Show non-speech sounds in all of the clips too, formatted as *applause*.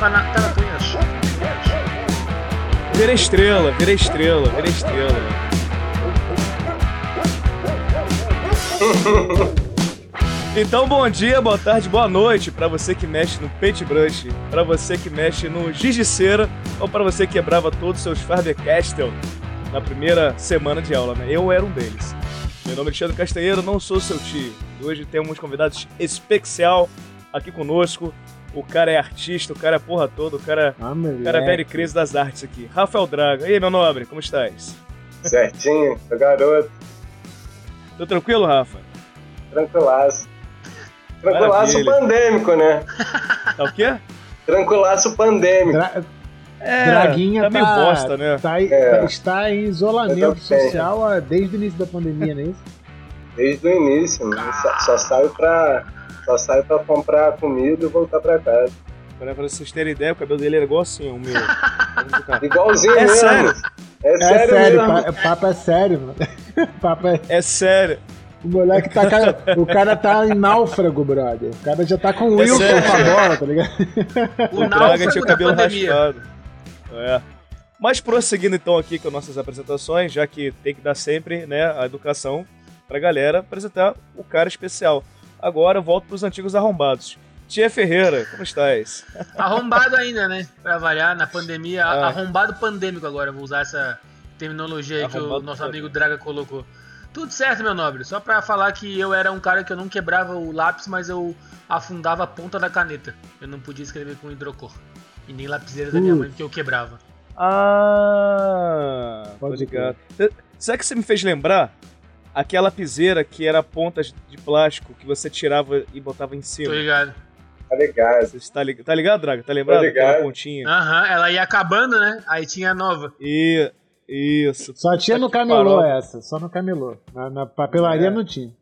Tá na, tá na tua Vira estrela, vira estrela, vira estrela. Então, bom dia, boa tarde, boa noite para você que mexe no paintbrush, para você que mexe no giz de cera ou para você que quebrava todos os seus Faber-Castell na primeira semana de aula, né? Eu era um deles. Meu nome é Alexandre Castanheiro, não sou seu tio. E hoje temos convidados especial aqui conosco. O cara é artista, o cara é porra toda, o cara, Ah, o cara é velho crise das artes aqui. Rafael Draga. E aí, meu nobre, como estás? Certinho, meu garoto. Tudo tranquilo, Rafa? Tranquilaço. Tranquilaço Maravilha. pandêmico, né? Tá o quê? Tranquilaço pandêmico. Dra É, Draguinha tá tá, meio bosta, né? tá É. está em isolamento social desde o início da pandemia, não é isso? Desde o início, mano. Só, só saio pra. Só saio pra comprar comida e voltar pra casa. Pra vocês terem ideia, o cabelo dele era igual assim, o meu. *laughs* Igualzinho É mesmo. sério? É, É sério, sério, mesmo. pa- papo é sério, mano. *laughs* papo é... É sério. O moleque tá. cara- O cara tá em náufrago, brother. O cara já tá com o É Wilson sério. com a bola, tá ligado? O náufrago tinha o da cabelo pandemia. raspado. É. Mas prosseguindo então aqui com nossas apresentações, já que tem que dar sempre né, a educação pra galera apresentar o cara especial. Agora eu volto pros antigos arrombados. Tia Ferreira, como estás? *laughs* Arrombado ainda, né? Pra variar, na pandemia. Ah. Arrombado pandêmico agora, vou usar essa terminologia aí que o Arrombado nosso amigo Draga colocou. Tudo certo, meu nobre. Só pra falar que eu era um cara que eu não quebrava o lápis, mas eu afundava a ponta da caneta. Eu não podia escrever com hidrocor. E nem lapiseira da minha mãe, porque eu quebrava. Ah, tô Pode ligado. Sabe que você me fez lembrar? Aquela piseira que era pontas de plástico que você tirava e botava em Tô cima. ligado? Tá ligado. Você tá ligado, tá ligado Draga? Tá lembrado? Tô ligado. Aquela pontinha. Aham, ela ia acabando, né? Aí tinha a nova. E, isso. Só tinha no camelô parola. essa, só no camelô. Na, na papelaria É. não tinha.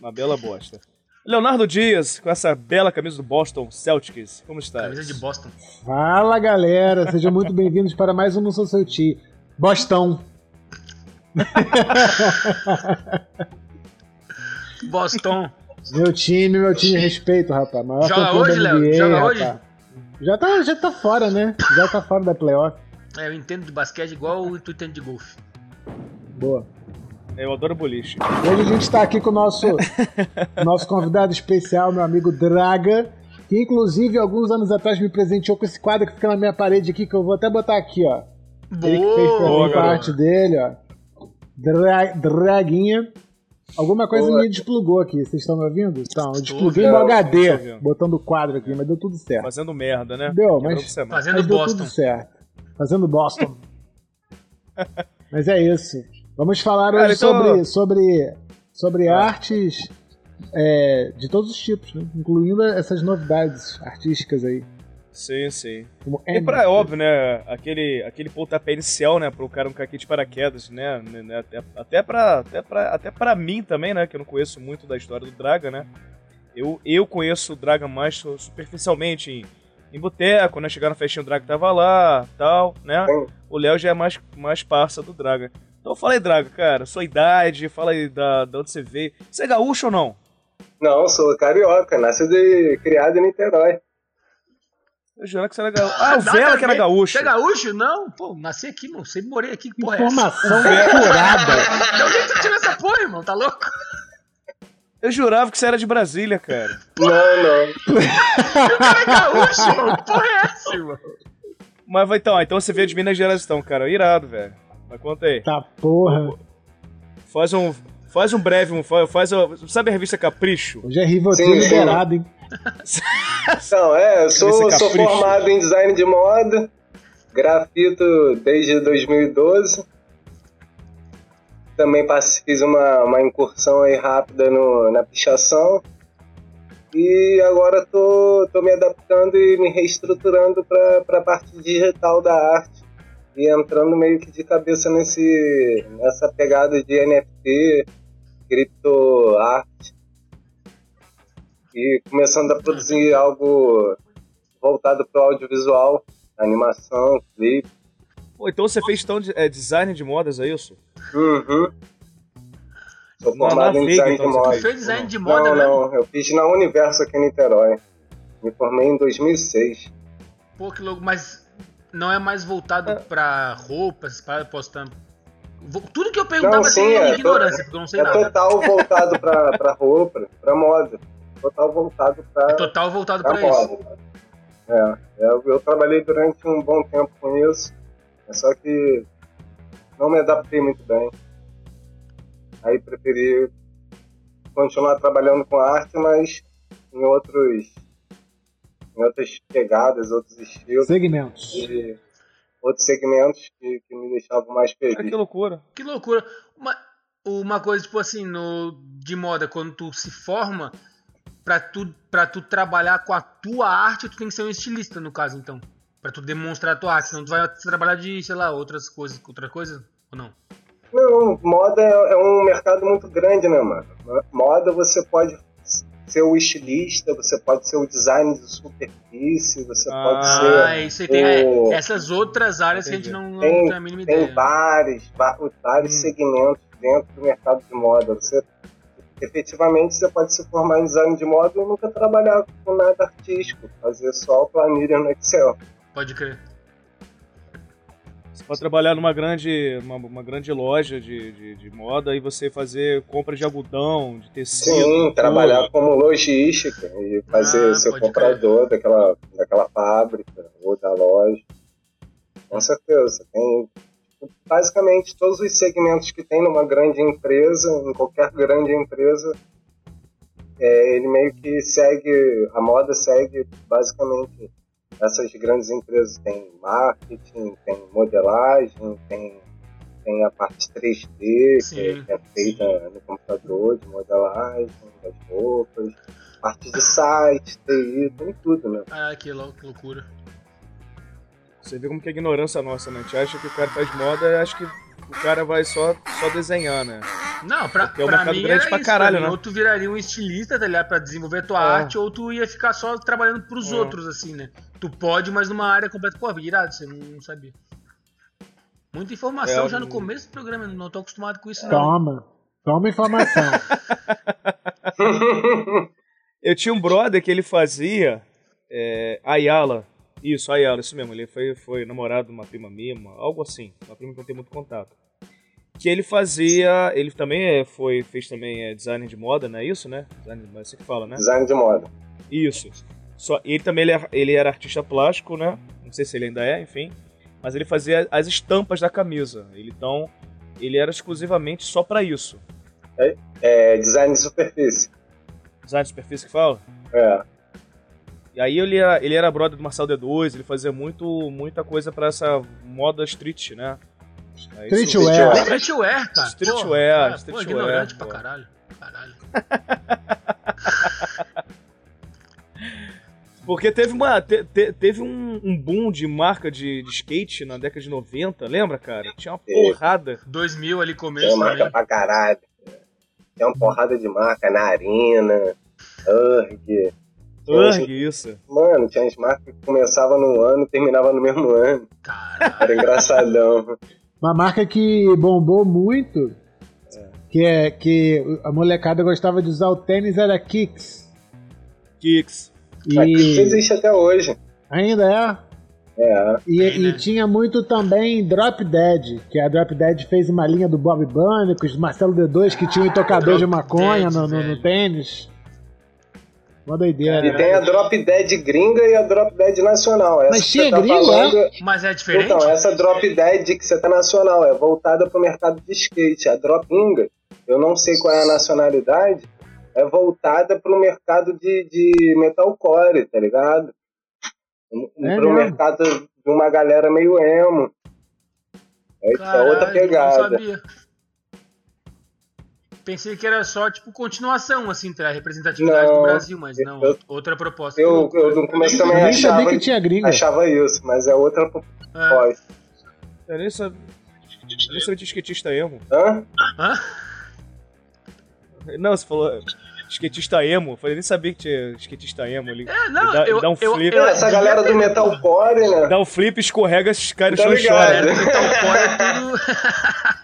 Uma bela bosta. Leonardo Dias, com essa bela camisa do Boston Celtics. Como está? Camisa de Boston. Fala galera, sejam muito bem-vindos para mais um Não Sou Seu Tio. Bostão. *laughs* Boston. Meu time, meu time, respeito, rapaz. Maior Joga hoje, Léo? Joga rapaz. hoje? Já tá, já tá fora, né? Já tá fora da playoff. É, eu entendo de basquete igual tu entende de golfe. Boa. Eu adoro boliche. Hoje a gente tá aqui com o nosso, *laughs* nosso convidado especial, meu amigo Draga, que inclusive alguns anos atrás me presenteou com esse quadro que fica na minha parede aqui, que eu vou até botar aqui, ó. Ele que fez pra Boa, mim parte dele, ó. Dra- Draguinha. Alguma coisa Boa. me desplugou aqui, vocês estão me ouvindo? Então, eu despluguei meu HD, botando o quadro aqui, mas deu tudo certo. Fazendo merda, né? Deu, mas-. Fazendo Mas deu Boston. tudo certo. Fazendo Boston. *laughs* Mas é isso. Vamos falar Cara, hoje então- sobre, sobre, sobre artes é, de todos os tipos, né? incluindo essas novidades artísticas aí. Sim, sim. Como E pra, é óbvio, né? Aquele, aquele pontapé inicial, né? Pro cara não cair aqui de paraquedas, né? né, né, Até, até, pra, até, pra, até pra mim também, né? Que eu não conheço muito da história do Draga, né? Eu, eu conheço o Draga mais su- superficialmente em, em boteco, né? Chegar na festinha o Draga tava lá, tal, né? O Léo já é mais, mais parça do Draga. Então fala aí, Draga, cara, sua idade, fala aí da, da onde você veio. Você é gaúcho ou não? Não, sou carioca, nascido e criado em Niterói. Eu juro que você era gaúcho. Ah, o *laughs* Nada Vela que era gaúcho. Você é gaúcho? Não, pô, nasci aqui, não. Sempre morei aqui. Que porra é essa? Informação curada. De onde é tu tirou essa porra, irmão? Tá louco? Eu jurava que você era de Brasília, cara. Não, não. O cara é gaúcho, irmão. Que porra é essa, irmão? Mas então, então você veio de Minas Gerais então, cara. Irado, velho. Mas conta aí. Tá porra. Faz um. Faz um breve, um, faz, Sabe a revista Capricho? Hoje é Rivotril liberado, hein? *laughs* Não, é, eu sou, sou formado em design de moda, grafito desde 2012. Também fiz uma, uma incursão aí rápida no, na pichação. E agora tô, tô me adaptando e me reestruturando para a parte digital da arte. E entrando meio que de cabeça nesse, nessa pegada de NFT, criptoarte. E começando a produzir algo voltado para o audiovisual, animação, clipe. Pô, então você fez então de- é, design de modas, é isso? Uhum. Sou Não, formado na em design então, de você moda. Tu fez design de moda não, mesmo? não, eu fiz na Universo aqui em Niterói. Me formei em 2006. Pô, que louco, mas não é mais voltado pra roupas, estar... Vo- Tudo que eu perguntava Não, sim, é, ignorância, porque eu não sei É nada. total voltado pra, pra roupa, pra moda. Total voltado pra, É total voltado pra pra isso. moda. É, eu, eu trabalhei durante um bom tempo com isso, é só que não me adaptei muito bem. Aí preferi continuar trabalhando com arte, mas em outros outras pegadas, outros estilos Segmentos. e outros segmentos que, que me deixavam mais feliz. que loucura. Que loucura. Uma, uma coisa, tipo assim, no, de moda, quando tu se forma, pra tu, pra tu trabalhar com a tua arte, tu tem que ser um estilista, no caso, então. Pra tu demonstrar a tua arte. Senão tu vai trabalhar de, sei lá, outras coisas. Outra coisa? Ou não? Não, moda é é um mercado muito grande, né, mano? Moda você pode ser o estilista, você pode ser o design de superfície, você Ah, pode Ah, ser. isso aí tem o- é, essas outras áreas que a gente não, não Tem- tem a mínima Tem ideia. vários, va- vários Hum. segmentos dentro do mercado de moda. Você, efetivamente, você pode se formar em design de moda e nunca trabalhar com nada artístico, fazer só planilha no Excel. Pode crer. Você pode trabalhar numa grande, uma, uma grande loja de, de, de moda e você fazer compra de algodão, de tecido. Sim, trabalhar como logística e fazer Ah, ser pode comprador daquela, daquela fábrica ou da loja. Com certeza. Tem basicamente todos os segmentos que tem numa grande empresa, em qualquer grande empresa, é, ele meio que segue, a moda segue basicamente essas grandes empresas. Tem marketing, tem modelagem, tem, tem a parte 3D, que, Sim. que é feita no computador, de modelagem, das roupas, parte de site, TI, tem tudo, né? Ah, que, lou- que loucura. Você vê como que é ignorância nossa, né? A gente acha que o cara faz moda e acha que o cara vai só, só desenhar, né? Não, pra, Porque é um pra mercado mim era pra isso. caralho, pra mim. né? Ou tu viraria um estilista, tá ligado? Pra desenvolver tua É. arte, ou tu ia ficar só trabalhando pros É. outros, assim, né? Tu pode, mas numa área completa. Pô, irado, você não sabia. Muita informação É, já no começo do programa, não tô acostumado com isso, não. Toma. Toma informação. *laughs* Eu tinha um brother que ele fazia é, Ayala. Isso, Ayala, isso mesmo. Ele foi, foi namorado de uma prima minha, uma- algo assim. Uma prima que não tem muito contato. Que ele fazia. Ele também é, foi, fez também é, design de moda, não é isso, né? Design, é assim que fala, né? Design de moda. Isso. Só, ele também ele, era- ele era artista plástico, né? Não sei se ele ainda é, enfim. Mas ele fazia as estampas da camisa. Ele, então, ele era exclusivamente só pra isso. É design de superfície. Design de superfície que fala? É. E aí ele era, ele era brother do Marcel D2, ele fazia muito, muita coisa pra essa moda street, né? É Streetwear. Streetwear, cara. Streetwear, streetwear, Pô, ignorante pra caralho. Caralho. *laughs* Porque teve uma. te- te- teve um, um boom de marca de, de skate na década de 90, lembra, cara? Tinha uma porrada. 2000 ali começo marca também. pra caralho. Tem uma porrada de marca, Narina, URG. Urg, isso. Mano, tinha as marcas que começavam no ano e terminavam no mesmo ano. Caralho. Era engraçadão. Uma marca que bombou muito, que é que a molecada gostava de usar o tênis era Kicks. Kicks. Aqui isso E existe até hoje. ainda é. É. E, né? e tinha muito também Drop Dead, que a Drop Dead fez uma linha do Bob Bunny, com os Marcelo D2 que tinha um tocador de maconha Dead, no, no- no tênis. Uma doideira. E tem a Drop Dead gringa e a Drop Dead nacional. Essa Mas tinha tá gringa, falando, Mas é diferente? Então, essa Drop Dead que você tá nacional é voltada pro mercado de skate. A Drop Inga, eu não sei qual é a nacionalidade, é voltada pro mercado de, de metalcore, tá ligado? É pro mesmo? mercado de uma galera meio emo. É, é Caralho, outra Não pegada. sabia. Pensei que era só, tipo, continuação, assim, da representatividade Não, do Brasil, mas não, eu- outra proposta. Eu, eu no começo também Eu nem sabia achava, que tinha gringa. achava isso, mas é outra É. voz. Eu nem sabia. Eu nem sabia de skatista emo. Hã? Hã? Não, você falou skatista emo. Eu falei, nem sabia que tinha skatista emo ali. É, não, dá- eu, dá um eu, flip. eu, Essa galera do metalcore, né? Dá um flip, escorrega, cai no Tá chão e ligado. chora. É, metalcore é tudo... *laughs*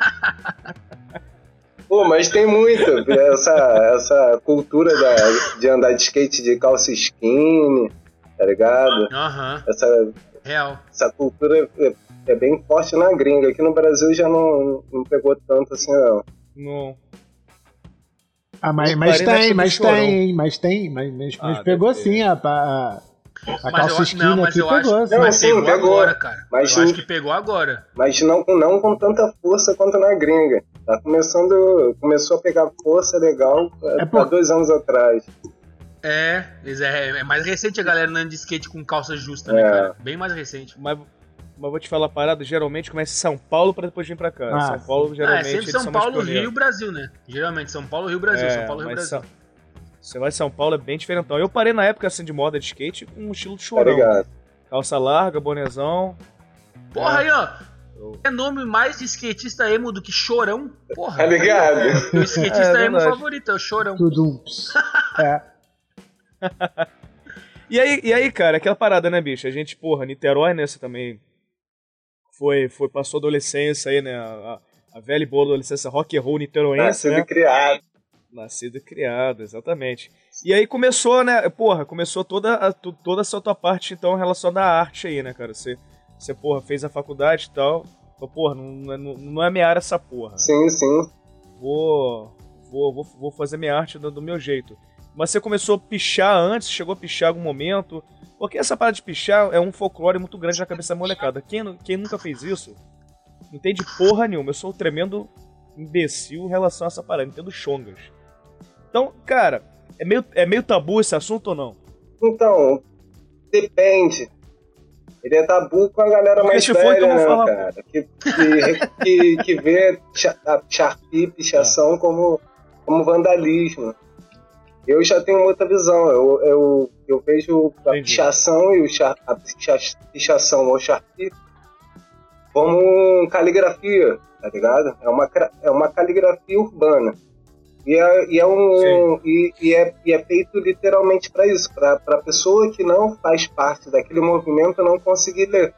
Pô, mas tem muito. Essa, essa cultura da, de andar de skate de calça skinny, tá ligado? Aham. Essa, Real. essa cultura é, é bem forte na gringa. Aqui no Brasil já não, não pegou tanto assim, não. Não. Ah, mas, mas tem, mas tem, mas tem, mas, mas, mas Ah, pegou sim a, a, a Mas calça eu, não, mas aqui eu pegou. acho, mas sim, pegou, agora, cara. Mas eu acho que pegou agora. Mas não, não com tanta força quanto na gringa. Tá começando. Começou a pegar força legal É há por- dois anos atrás. É, mas é, é mais recente a galera andando de skate com calça justa, né, É. cara? Bem mais recente. Mas, mas vou te falar a parada, geralmente começa em São Paulo pra depois vir pra cá. Ah, São Paulo, Ah, é geralmente, sempre eles São Paulo. Rio, Brasil, né? Geralmente São Paulo, Rio, Brasil. É, São Paulo, Rio, Brasil. São- Você vai em São Paulo, é bem diferentão. Eu parei na época assim de moda de skate com um estilo de Tá chorão. ligado? Calça larga, bonezão. Porra, aí, ó. Eu- É nome mais de skatista emo do que chorão. Porra. Tá ligado? Meu skatista *laughs* É, emo verdade. favorito é o chorão. Tudo. *laughs* É. *laughs* E aí, e aí, cara, aquela parada, né, bicho? A gente, porra, Niterói, né? Você também foi, foi passou a adolescência aí, né? A, a velha e boa adolescência rock and roll niteroense, Nascido né? e criado. Nascido e criado, exatamente. E aí começou, né? Porra, começou toda a, toda essa tua parte, então, relacionada à arte aí, né, cara? Você, você porra, fez a faculdade e tal. Falou, porra, não, é- não, não é minha área essa porra. Sim, sim. Vou, vou, vou, vou fazer minha arte do, do meu jeito. Mas você começou a pichar antes, chegou a pichar em algum momento. Porque essa parada de pichar é um folclore muito grande na cabeça da molecada. Quem, quem nunca fez isso, não entende porra nenhuma. Eu sou um tremendo imbecil em relação a essa parada, entendo chongas. Então, cara, é meio, é meio tabu esse assunto ou não? Então, depende. Ele é tabu com a galera mais então velha, vou né, falar, cara? Que, que, que, que vê cha- a Sharpie, pichação como, como vandalismo. Eu já tenho outra visão. Eu, eu, eu vejo a Entendi. pichação e o char, a picha- pichação ou Sharpie como caligrafia, tá ligado? É uma, é uma caligrafia urbana. E é, e é um e, e é, e é feito literalmente para isso, para a pessoa que não faz parte daquele movimento não conseguir ler.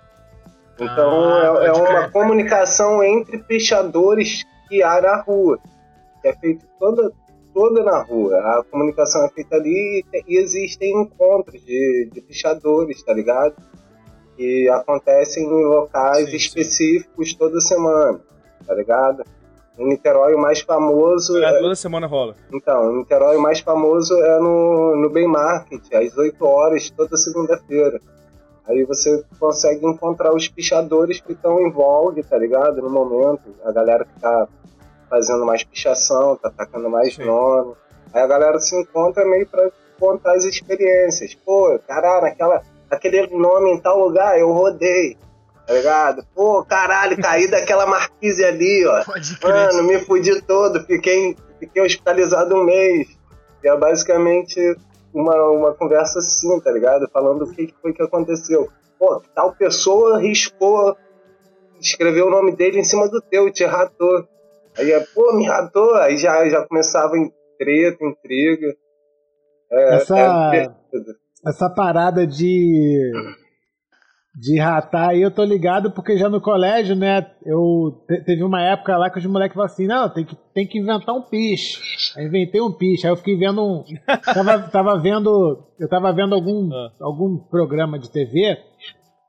Então Ah, é, é uma crer. comunicação entre pichadores que há na rua. É feito toda toda na rua. A comunicação é feita ali e, te- existem encontros de, de pichadores, tá ligado? Que acontecem em locais Sim, sim. específicos toda semana, tá ligado? Em Niterói, o mais famoso É, toda semana rola. então, em Niterói o mais famoso é no, no Bay Market, às 8 horas, toda segunda-feira. Aí você consegue encontrar os pichadores que estão em vogue, tá ligado? No momento. A galera que tá fazendo mais pichação, tá atacando mais Sim. nome. Aí a galera se encontra meio pra contar as experiências. Pô, caralho, aquela, aquele nome em tal lugar eu rodei, tá ligado? Pô, caralho, caí daquela marquise ali, ó. Pode crer. Mano, me fudi todo, fiquei, fiquei hospitalizado um mês. E é basicamente uma, uma conversa assim, tá ligado? Falando o que, que foi que aconteceu. Pô, tal pessoa riscou, escreveu o nome dele em cima do teu, te ratou. Aí é, pô, me ratou. Aí já, já começava em treta, intriga. É, Essa- é divertido. Essa parada de. De ratar aí, eu tô ligado porque já no colégio, né? Eu te- teve uma época lá que os moleques falaram assim: não, tem que, tem que inventar um piche. Aí inventei um piche. Aí eu fiquei vendo um. Tava, tava vendo. Eu tava vendo algum, Ah. algum programa de TV.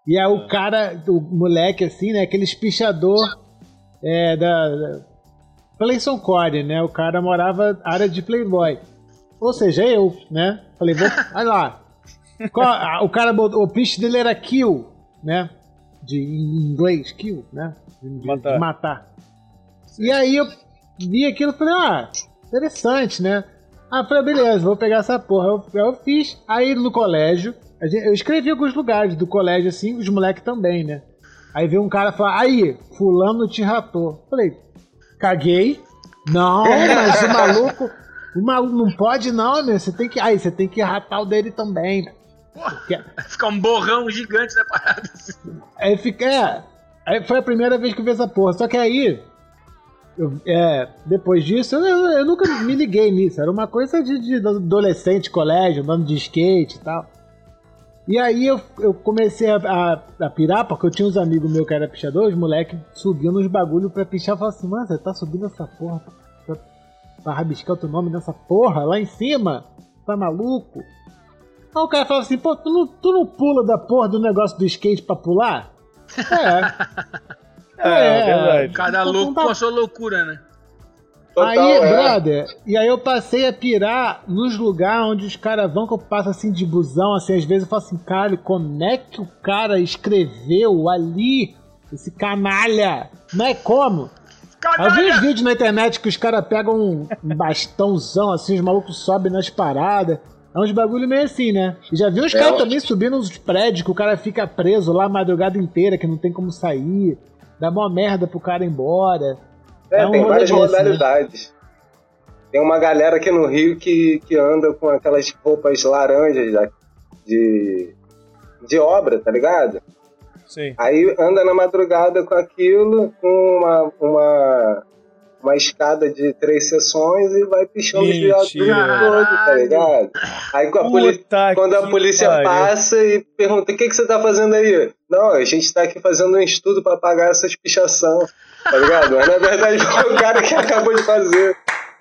E aí o cara, o moleque assim, né? Aqueles pichador é, da. da Playson Core, né? O cara morava na área de Playboy. Ou seja, eu, né? Falei, vou. Olha lá. *laughs* Qual- ah, o cara botou. O piche dele era kill, né? De, em inglês, kill, né? De, Matar. de matar. E aí eu vi aquilo e falei, ah, interessante, né? Ah, falei, beleza, vou pegar essa porra. Eu, eu fiz. Aí no colégio, a gente- eu escrevi alguns lugares do colégio assim, os moleques também, né? Aí veio um cara falar, aí, fulano te ratou. Falei, caguei. Não, mas o maluco. O maluco não pode, não, né? Você tem que. Aí, você tem que ratar o dele também. né? Porra, vai ficar um borrão gigante na parada. assim. Aí fica. É, aí foi a primeira vez que eu vi essa porra. Só que aí. eu- é, depois disso, eu, eu- nunca me liguei nisso. Era uma coisa de, de adolescente, colégio, andando de skate e tal. E aí eu, eu comecei a, a, a pirar, porque eu tinha uns amigos meus que eram pichadores, os moleques subiam nos bagulho pra pichar. Eu falava assim, mano, você tá subindo essa porra. Tá, pra rabiscar outro nome nessa porra lá em cima. Tá maluco? Aí o cara fala assim, pô, tu não, tu não pula da porra do negócio do skate pra pular? É. *laughs* É, É, verdade. Cada Então, louco tá- com a sua loucura, né? Total, aí, é. brother, e aí eu passei a pirar nos lugares onde os caras vão, que eu passo assim de busão, assim, às vezes eu falo assim, caralho, como é que o cara escreveu ali, esse canalha? Não é como? Eu vi uns vídeos na internet que os caras pegam um, um bastãozão assim, os malucos sobem nas paradas. É uns bagulho meio assim, né? E já vi uns É, caras também subindo nos prédios que o cara fica preso lá a madrugada inteira, que não tem como sair. Dá mó merda pro cara ir embora. É, É um tem várias desse, modalidades. Tem uma galera aqui no Rio que, que anda com aquelas roupas laranjas da- de, de obra, tá ligado? Sim. Aí anda na madrugada com aquilo, com uma, uma, uma escada de três sessões e vai pichando os viados todo, tá ligado? Aí com a polícia. Puta Quando a polícia pariu. passa e pergunta: o que, que você tá fazendo aí? Não, a gente tá aqui fazendo um estudo pra pagar essas pichação, tá ligado? Mas na verdade *laughs* foi o cara que acabou de fazer,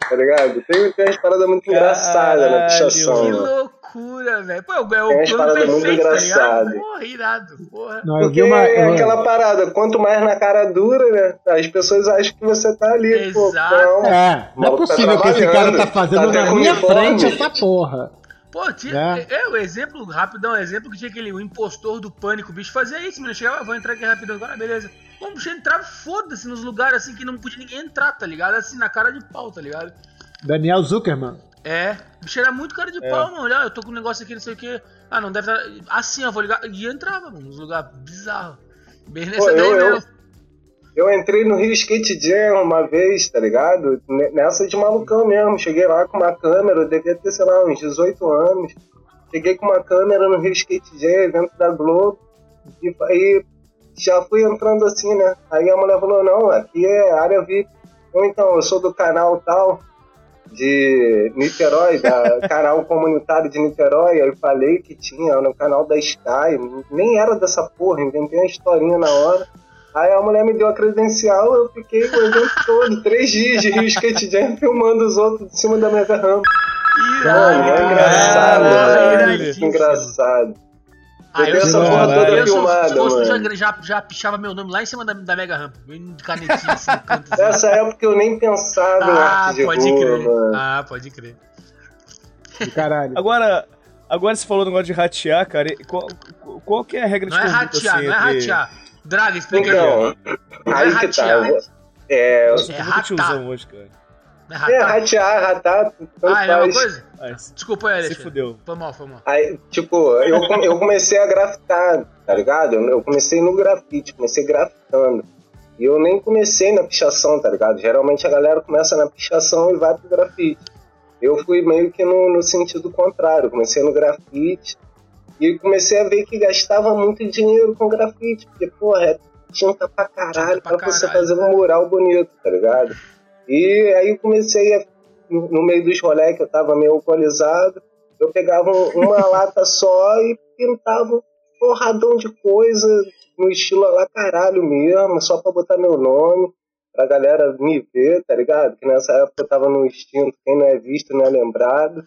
tá ligado? Tem, tem umas paradas muito engraçadas na pichação, Que né? loucura, velho. Pô, é o Tem umas plano paradas muito perfeito, tá. Porra, irado, porra. Não, Porque uma. é aquela parada, quanto mais na cara dura, né? As pessoas acham que você tá ali, pô. Exato. Não, É, não é maluco tá possível que esse cara tá fazendo tá na minha uniforme. frente essa porra. Pô, tinha, É. é. o exemplo, rapidão, exemplo que tinha aquele o impostor do pânico, o bicho fazia isso, mano. Chegava, "Ah, vou entrar aqui rapidão agora, beleza. Pô, o bicho entrava, foda-se, nos lugares assim que não podia ninguém entrar, tá ligado? Assim, na cara de pau, tá ligado? Daniel Zuckerman. É, o bicho era muito cara de É. pau, mano. Olha, eu tô com um negócio aqui, não sei o que. Ah, não deve estar. Assim, eu vou ligar. E entrava, mano, nos lugares bizarros. Bem nessa Pô, daí eu- eu- mesmo. Eu entrei no Rio Skate Jam uma vez, tá ligado? Nessa de malucão mesmo. Cheguei lá com uma câmera, eu devia ter, sei lá, uns 18 anos. Cheguei com uma câmera no Rio Skate Jam, evento da Globo. E aí já fui entrando assim, né? Aí a mulher falou, não, aqui é área VIP. Ou então, eu sou do canal tal, de Niterói, da *laughs* canal comunitário de Niterói. Aí eu falei que tinha no canal da Sky. Nem era dessa porra, inventei uma historinha na hora. Aí a mulher me deu a credencial, eu fiquei o evento todo, três dias de Rio Skate Jam, filmando os outros de cima da minha rampa. Irado, é engraçado, velho. iradíssimo. Engraçado. Ah, eu Eu sou porra eu toda sou- filmada, se fosse, eu já, já, já pichava meu nome lá em cima da, da Mega Ramp, de canetinha assim no canto. assim. Nessa época eu nem pensava em Ah, arte de pode rua, crer. mano. Ah, pode crer. Caralho. Agora, agora você falou do negócio de ratear, cara. Qual, qual que é a regra Não de é conduta, ratear, assim, não é entre- ratear. Draga, explica aí. Então, Não é aí tá. ratear. eu vou- É, Nossa, eu É muito ratar. tiozão hoje, cara. É é ratar. ratear, ratar, tanto Ah, é a mesma faz. coisa? Ai, Desculpa aí, se Alexandre. fudeu. Foi mal, foi mal. Aí, tipo, eu, eu comecei a grafitar, tá ligado? Eu, comecei no grafite, comecei grafitando. E eu nem comecei na pichação, tá ligado? Geralmente a galera começa na pichação e vai pro grafite. Eu fui meio que no, no sentido contrário, comecei no grafite e comecei a ver que gastava muito dinheiro com grafite, porque, porra, é tinta pra caralho Tinta pra pra, você caralho. fazer um mural bonito, tá ligado? E aí eu comecei a, no, meio dos rolés que eu tava meio alcoolizado, eu pegava um- uma *laughs* lata só e pintava um porradão de coisa no estilo lá caralho mesmo, só pra botar meu nome, pra galera me ver, tá ligado? Que nessa época eu tava no instinto, quem não é visto não é lembrado.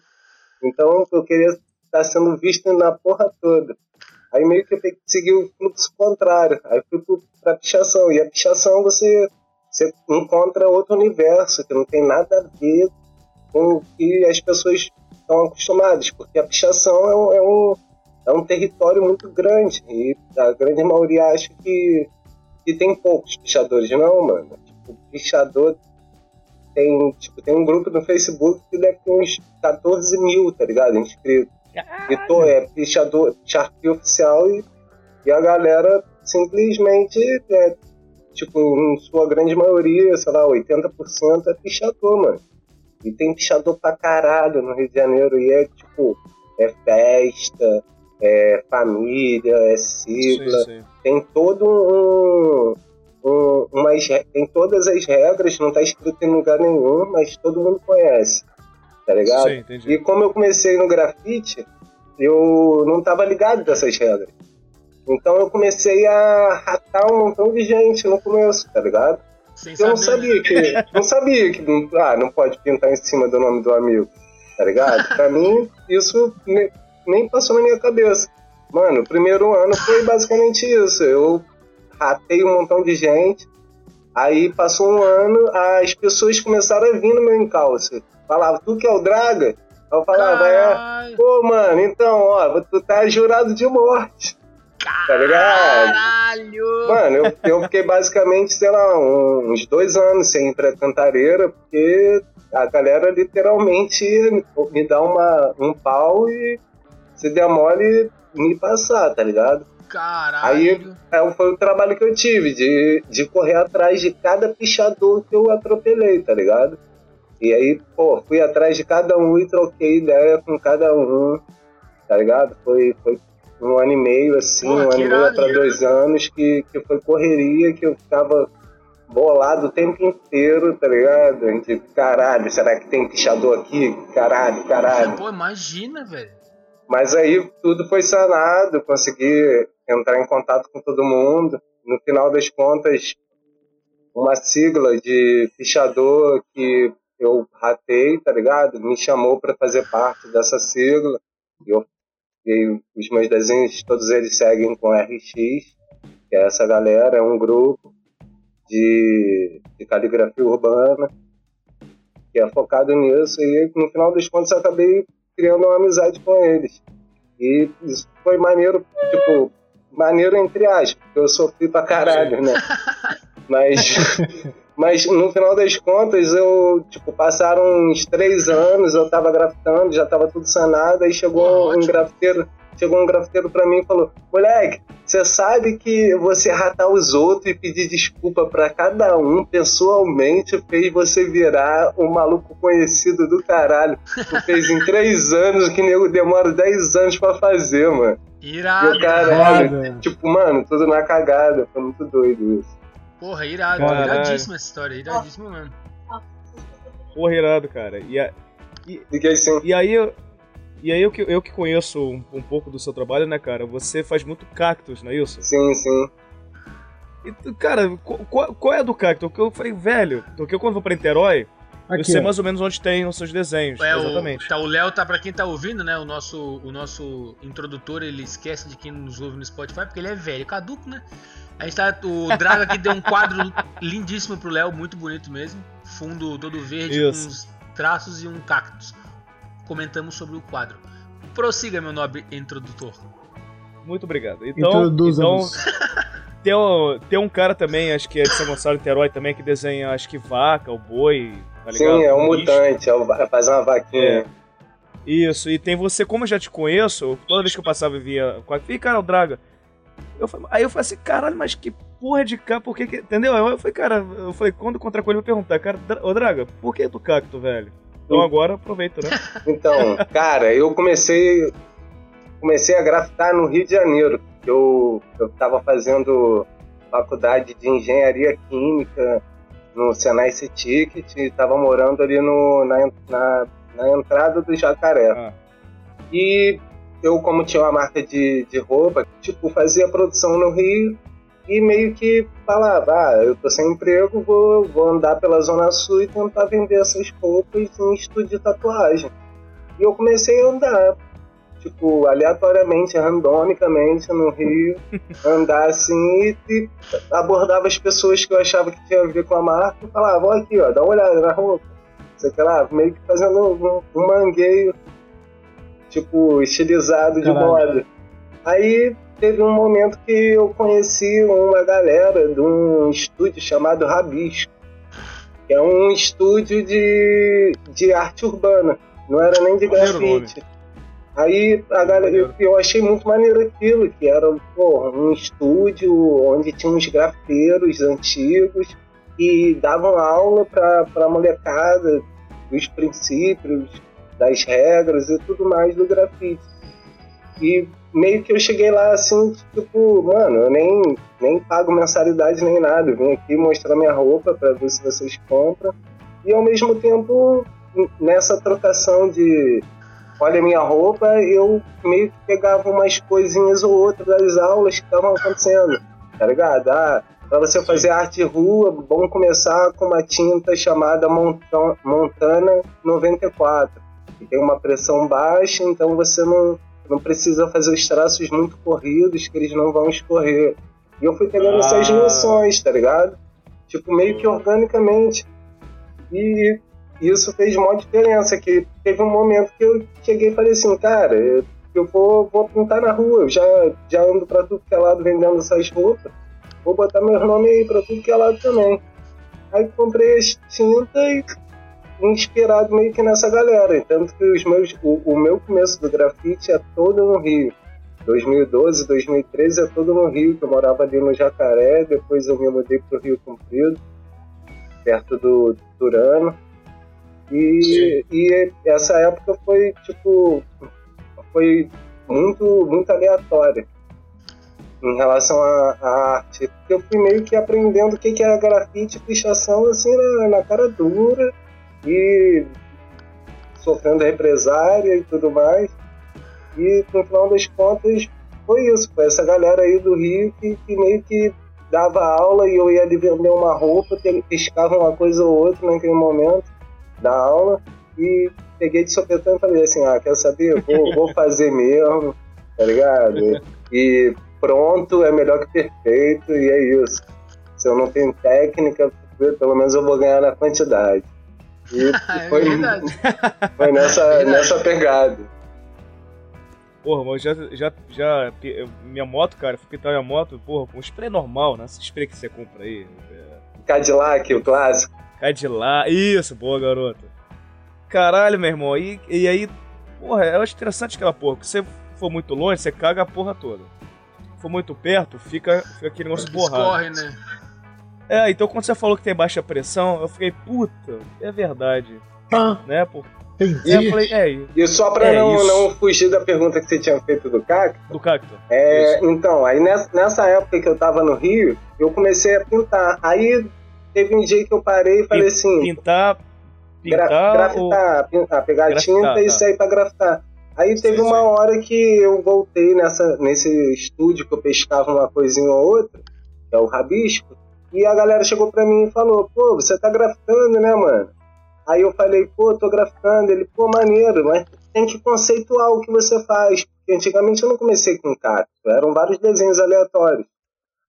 Então eu queria estar sendo visto na porra toda. Aí meio que eu pe- segui o fluxo contrário. Aí fui pra pichação. E a pichação você, você encontra outro universo que não tem nada a ver com o que as pessoas estão acostumadas. Porque a pichação é um, é um, é um território muito grande. E a grande maioria acha que, que tem poucos pichadores. Não, mano. Tipo, pichador tem, tipo, tem um grupo no Facebook que deve ter uns 14 mil, tá ligado? Inscritos. E tô, é pichador, Sharpie oficial e, e a galera simplesmente, é, tipo, em sua grande maioria, sei lá, 80% é pichador, mano. E tem pichador pra caralho no Rio de Janeiro e é tipo, é festa, é família, é sigla, Sim, sim. tem todo um, um umas, tem todas as regras, não tá escrito em lugar nenhum, mas todo mundo conhece, tá ligado? Sim, entendi. E como eu comecei no grafite, eu não tava ligado dessas regras. Então eu comecei a ratar um montão de gente no começo, tá ligado? Sem Eu não né? sabia que. Não sabia que. Ah, não pode pintar em cima do nome do amigo. Tá ligado? Pra mim, isso ne- nem passou na minha cabeça. Mano, o primeiro ano foi basicamente isso. Eu ratei um montão de gente. Aí passou um ano, as pessoas começaram a vir no meu encalço. Falava, tu que é o Draga? Eu falava, é. Caralho. Pô, mano, então, ó, tu tá jurado de morte. Tá ligado? Caralho! Mano, eu, eu fiquei basicamente, sei lá, uns dois anos sem ir pra Cantareira, porque a galera literalmente me, dá uma, um pau e se der mole, me passar, tá ligado? Caralho! É, foi o trabalho que eu tive, de, de correr atrás de cada pichador que eu atropelei, tá ligado? E aí, pô, fui atrás de cada um e troquei ideia com cada um, tá ligado? Foi, foi um ano e meio, assim, um ano e meio pra dois anos, que, que foi correria, que eu ficava bolado o tempo inteiro, tá ligado? De caralho, será que tem pichador aqui? Caralho, caralho. Pô, imagina, velho. Mas aí tudo foi sanado, consegui entrar em contato com todo mundo. No final das contas, uma sigla de fichador que eu ratei, tá ligado? Me chamou para fazer parte dessa sigla. Eu, e os meus desenhos, todos eles seguem com RX, que é essa galera, é um grupo de, de caligrafia urbana que é focado nisso. E no final das contas, eu acabei criando uma amizade com eles. E isso foi maneiro, tipo, maneiro entre aspas, porque eu sofri pra caralho, né? *laughs* Mas, *laughs* mas no final das contas, eu, tipo, passaram uns três anos, eu tava grafitando, já tava tudo sanado, aí chegou um grafiteiro, chegou um grafiteiro pra mim e falou, moleque, você sabe que você ratar os outros e pedir desculpa pra cada um pessoalmente fez você virar um maluco conhecido do caralho. Tu fez em três anos o que nego demora dez anos pra fazer, mano. Irado. E o caralho, Foda. tipo, mano, tudo na cagada. Foi muito doido isso. Porra, irado. Caralho. Iradíssima essa história, iradíssima mesmo. Porra, irado, cara. E, a- Fiquei assim, e aí, eu, e aí eu, que, eu que conheço um, um pouco do seu trabalho, né, cara? Você faz muito cactus, não é isso? sim, sim. E, cara, qu- qual, qual é a do cactus? Porque eu falei, velho, porque quando eu vou pra Niterói, eu Aqui, sei ó. mais ou menos onde tem os seus desenhos. É, exatamente. O, tá, o Léo tá pra quem tá ouvindo, né? O nosso, o nosso introdutor, ele esquece de quem nos ouve no Spotify, porque ele é velho, caduco, né? A gente tá, o Draga aqui deu um quadro lindíssimo pro Léo, muito bonito mesmo. Fundo todo verde, Isso. com uns traços e um cactus. Comentamos sobre o quadro. Prossiga, meu nobre introdutor. Muito obrigado. Então, então tem, um, tem um cara também, acho que é de São Gonçalo, Niterói também, que desenha, acho que vaca, o boi, tá ligado? sim, é um mutante, é, o- é fazer uma vaquinha. É. Isso, e tem você, como eu já te conheço, toda vez que eu passava e via com a. Ih, cara, o Draga. Eu falei- aí eu falei assim, caralho, mas que porra de cacto, por que que. Entendeu? Eu falei, cara, eu falei, quando encontrar com ele, eu vou perguntar, cara, ô Draga, por que do cacto, velho? Então Hum. agora aproveita, né? *laughs* Então, cara, eu comecei comecei a grafitar no Rio de Janeiro. Eu eu estava fazendo faculdade de engenharia química no Senai C-Ticket e estava morando ali no, na, na, na entrada do Jacaré. Ah. E eu, como tinha uma marca de, de roupa, tipo, fazia produção no Rio e meio que falava, ah, eu tô sem emprego, vou, vou andar pela Zona Sul e tentar vender essas roupas em estúdio de tatuagem. E eu comecei a andar, tipo, aleatoriamente, randomicamente no Rio, *laughs* andar assim e, e abordava as pessoas que eu achava que tinha a ver com a marca e falava, ó aqui, ó, dá uma olhada na roupa. Sei lá, meio que fazendo um, um mangueio, tipo, estilizado de Caralho. moda. Aí teve um momento que eu conheci uma galera de um estúdio chamado Rabisco, que é um estúdio de, de arte urbana, não era nem de grafite. Aí a galera, eu, eu achei muito maneiro aquilo, que era pô, um estúdio onde tinha uns grafiteiros antigos e davam aula pra, pra molecada dos princípios, das regras e tudo mais do grafite. E meio que eu cheguei lá assim, tipo, mano, eu nem, nem pago mensalidade nem nada, eu vim aqui mostrar minha roupa pra ver se vocês compram. E ao mesmo tempo, nessa trocação de olha minha roupa, eu meio que pegava umas coisinhas ou outras das aulas que estavam acontecendo, tá ligado? Ah, Para você fazer arte rua, bom começar com uma tinta chamada Montana 94, que tem uma pressão baixa, então você não, não precisa fazer os traços muito corridos, que eles não vão escorrer. E eu fui pegando ah. essas noções, tá ligado? Tipo, meio que organicamente. E isso fez uma diferença, que teve um momento que eu cheguei e falei assim, cara, eu vou, vou pintar na rua, eu já, já ando pra tudo que é lado vendendo essas roupas vou botar meu nome aí pra tudo que é lado também. Aí comprei as tintas e inspirado meio que nessa galera. Tanto que os meus, o, o meu começo do grafite é todo no Rio. 2012, 2013 é todo no Rio, que eu morava ali no Jacaré, depois eu me mudei pro Rio Comprido, perto do Turano. E, e essa época foi, tipo, foi muito, muito aleatória em relação à, arte. Porque eu fui meio que aprendendo o que, que é grafite e pichação assim na, na cara dura e sofrendo represária e tudo mais. E no final das contas foi isso, foi essa galera aí do Rio que, que meio que dava aula e eu ia ali vender uma roupa, piscava uma coisa ou outra naquele momento da aula e peguei de sopetão e falei assim, ah, quer saber? Vou, vou fazer mesmo, tá ligado? E pronto é melhor que perfeito e é isso. Se eu não tenho técnica, pelo menos eu vou ganhar na quantidade. E é foi, *laughs* foi nessa, nessa pegada. Porra, mas já, já, já. Minha moto, cara, fui pintar minha moto, porra, com um spray normal, né? Esse spray que você compra aí. É... Cadillac, o clássico. Cadillac, isso, boa garota. Caralho, meu irmão, e, e aí, porra, eu acho interessante aquela porra, porque se você for muito longe, você caga a porra toda for muito perto, fica, fica aquele negócio borrado. Escorre, né? É, então quando você falou que tem baixa pressão, eu fiquei, puta, é verdade. Ah. Né, pô? Entendi. Falei, é, e só pra é, não, não fugir da pergunta que você tinha feito do cacto. Do cacto. É, então, aí nessa, nessa época que eu tava no Rio, eu comecei a pintar. Aí teve um dia que eu parei e falei assim. Pintar. Pintar. Gra grafitar, ou... pintar, pegar grafitar, tinta tá. e sair pra grafitar. Aí teve sim, uma sim. hora que eu voltei nessa, nesse estúdio que eu pescava uma coisinha ou outra, que é o Rabisco, e a galera chegou pra mim e falou, pô, você tá grafitando, né, mano? Aí eu falei, pô, tô grafitando. Ele, pô, maneiro, mas tem que conceituar o que você faz. Porque antigamente eu não comecei com cacto, eram vários desenhos aleatórios.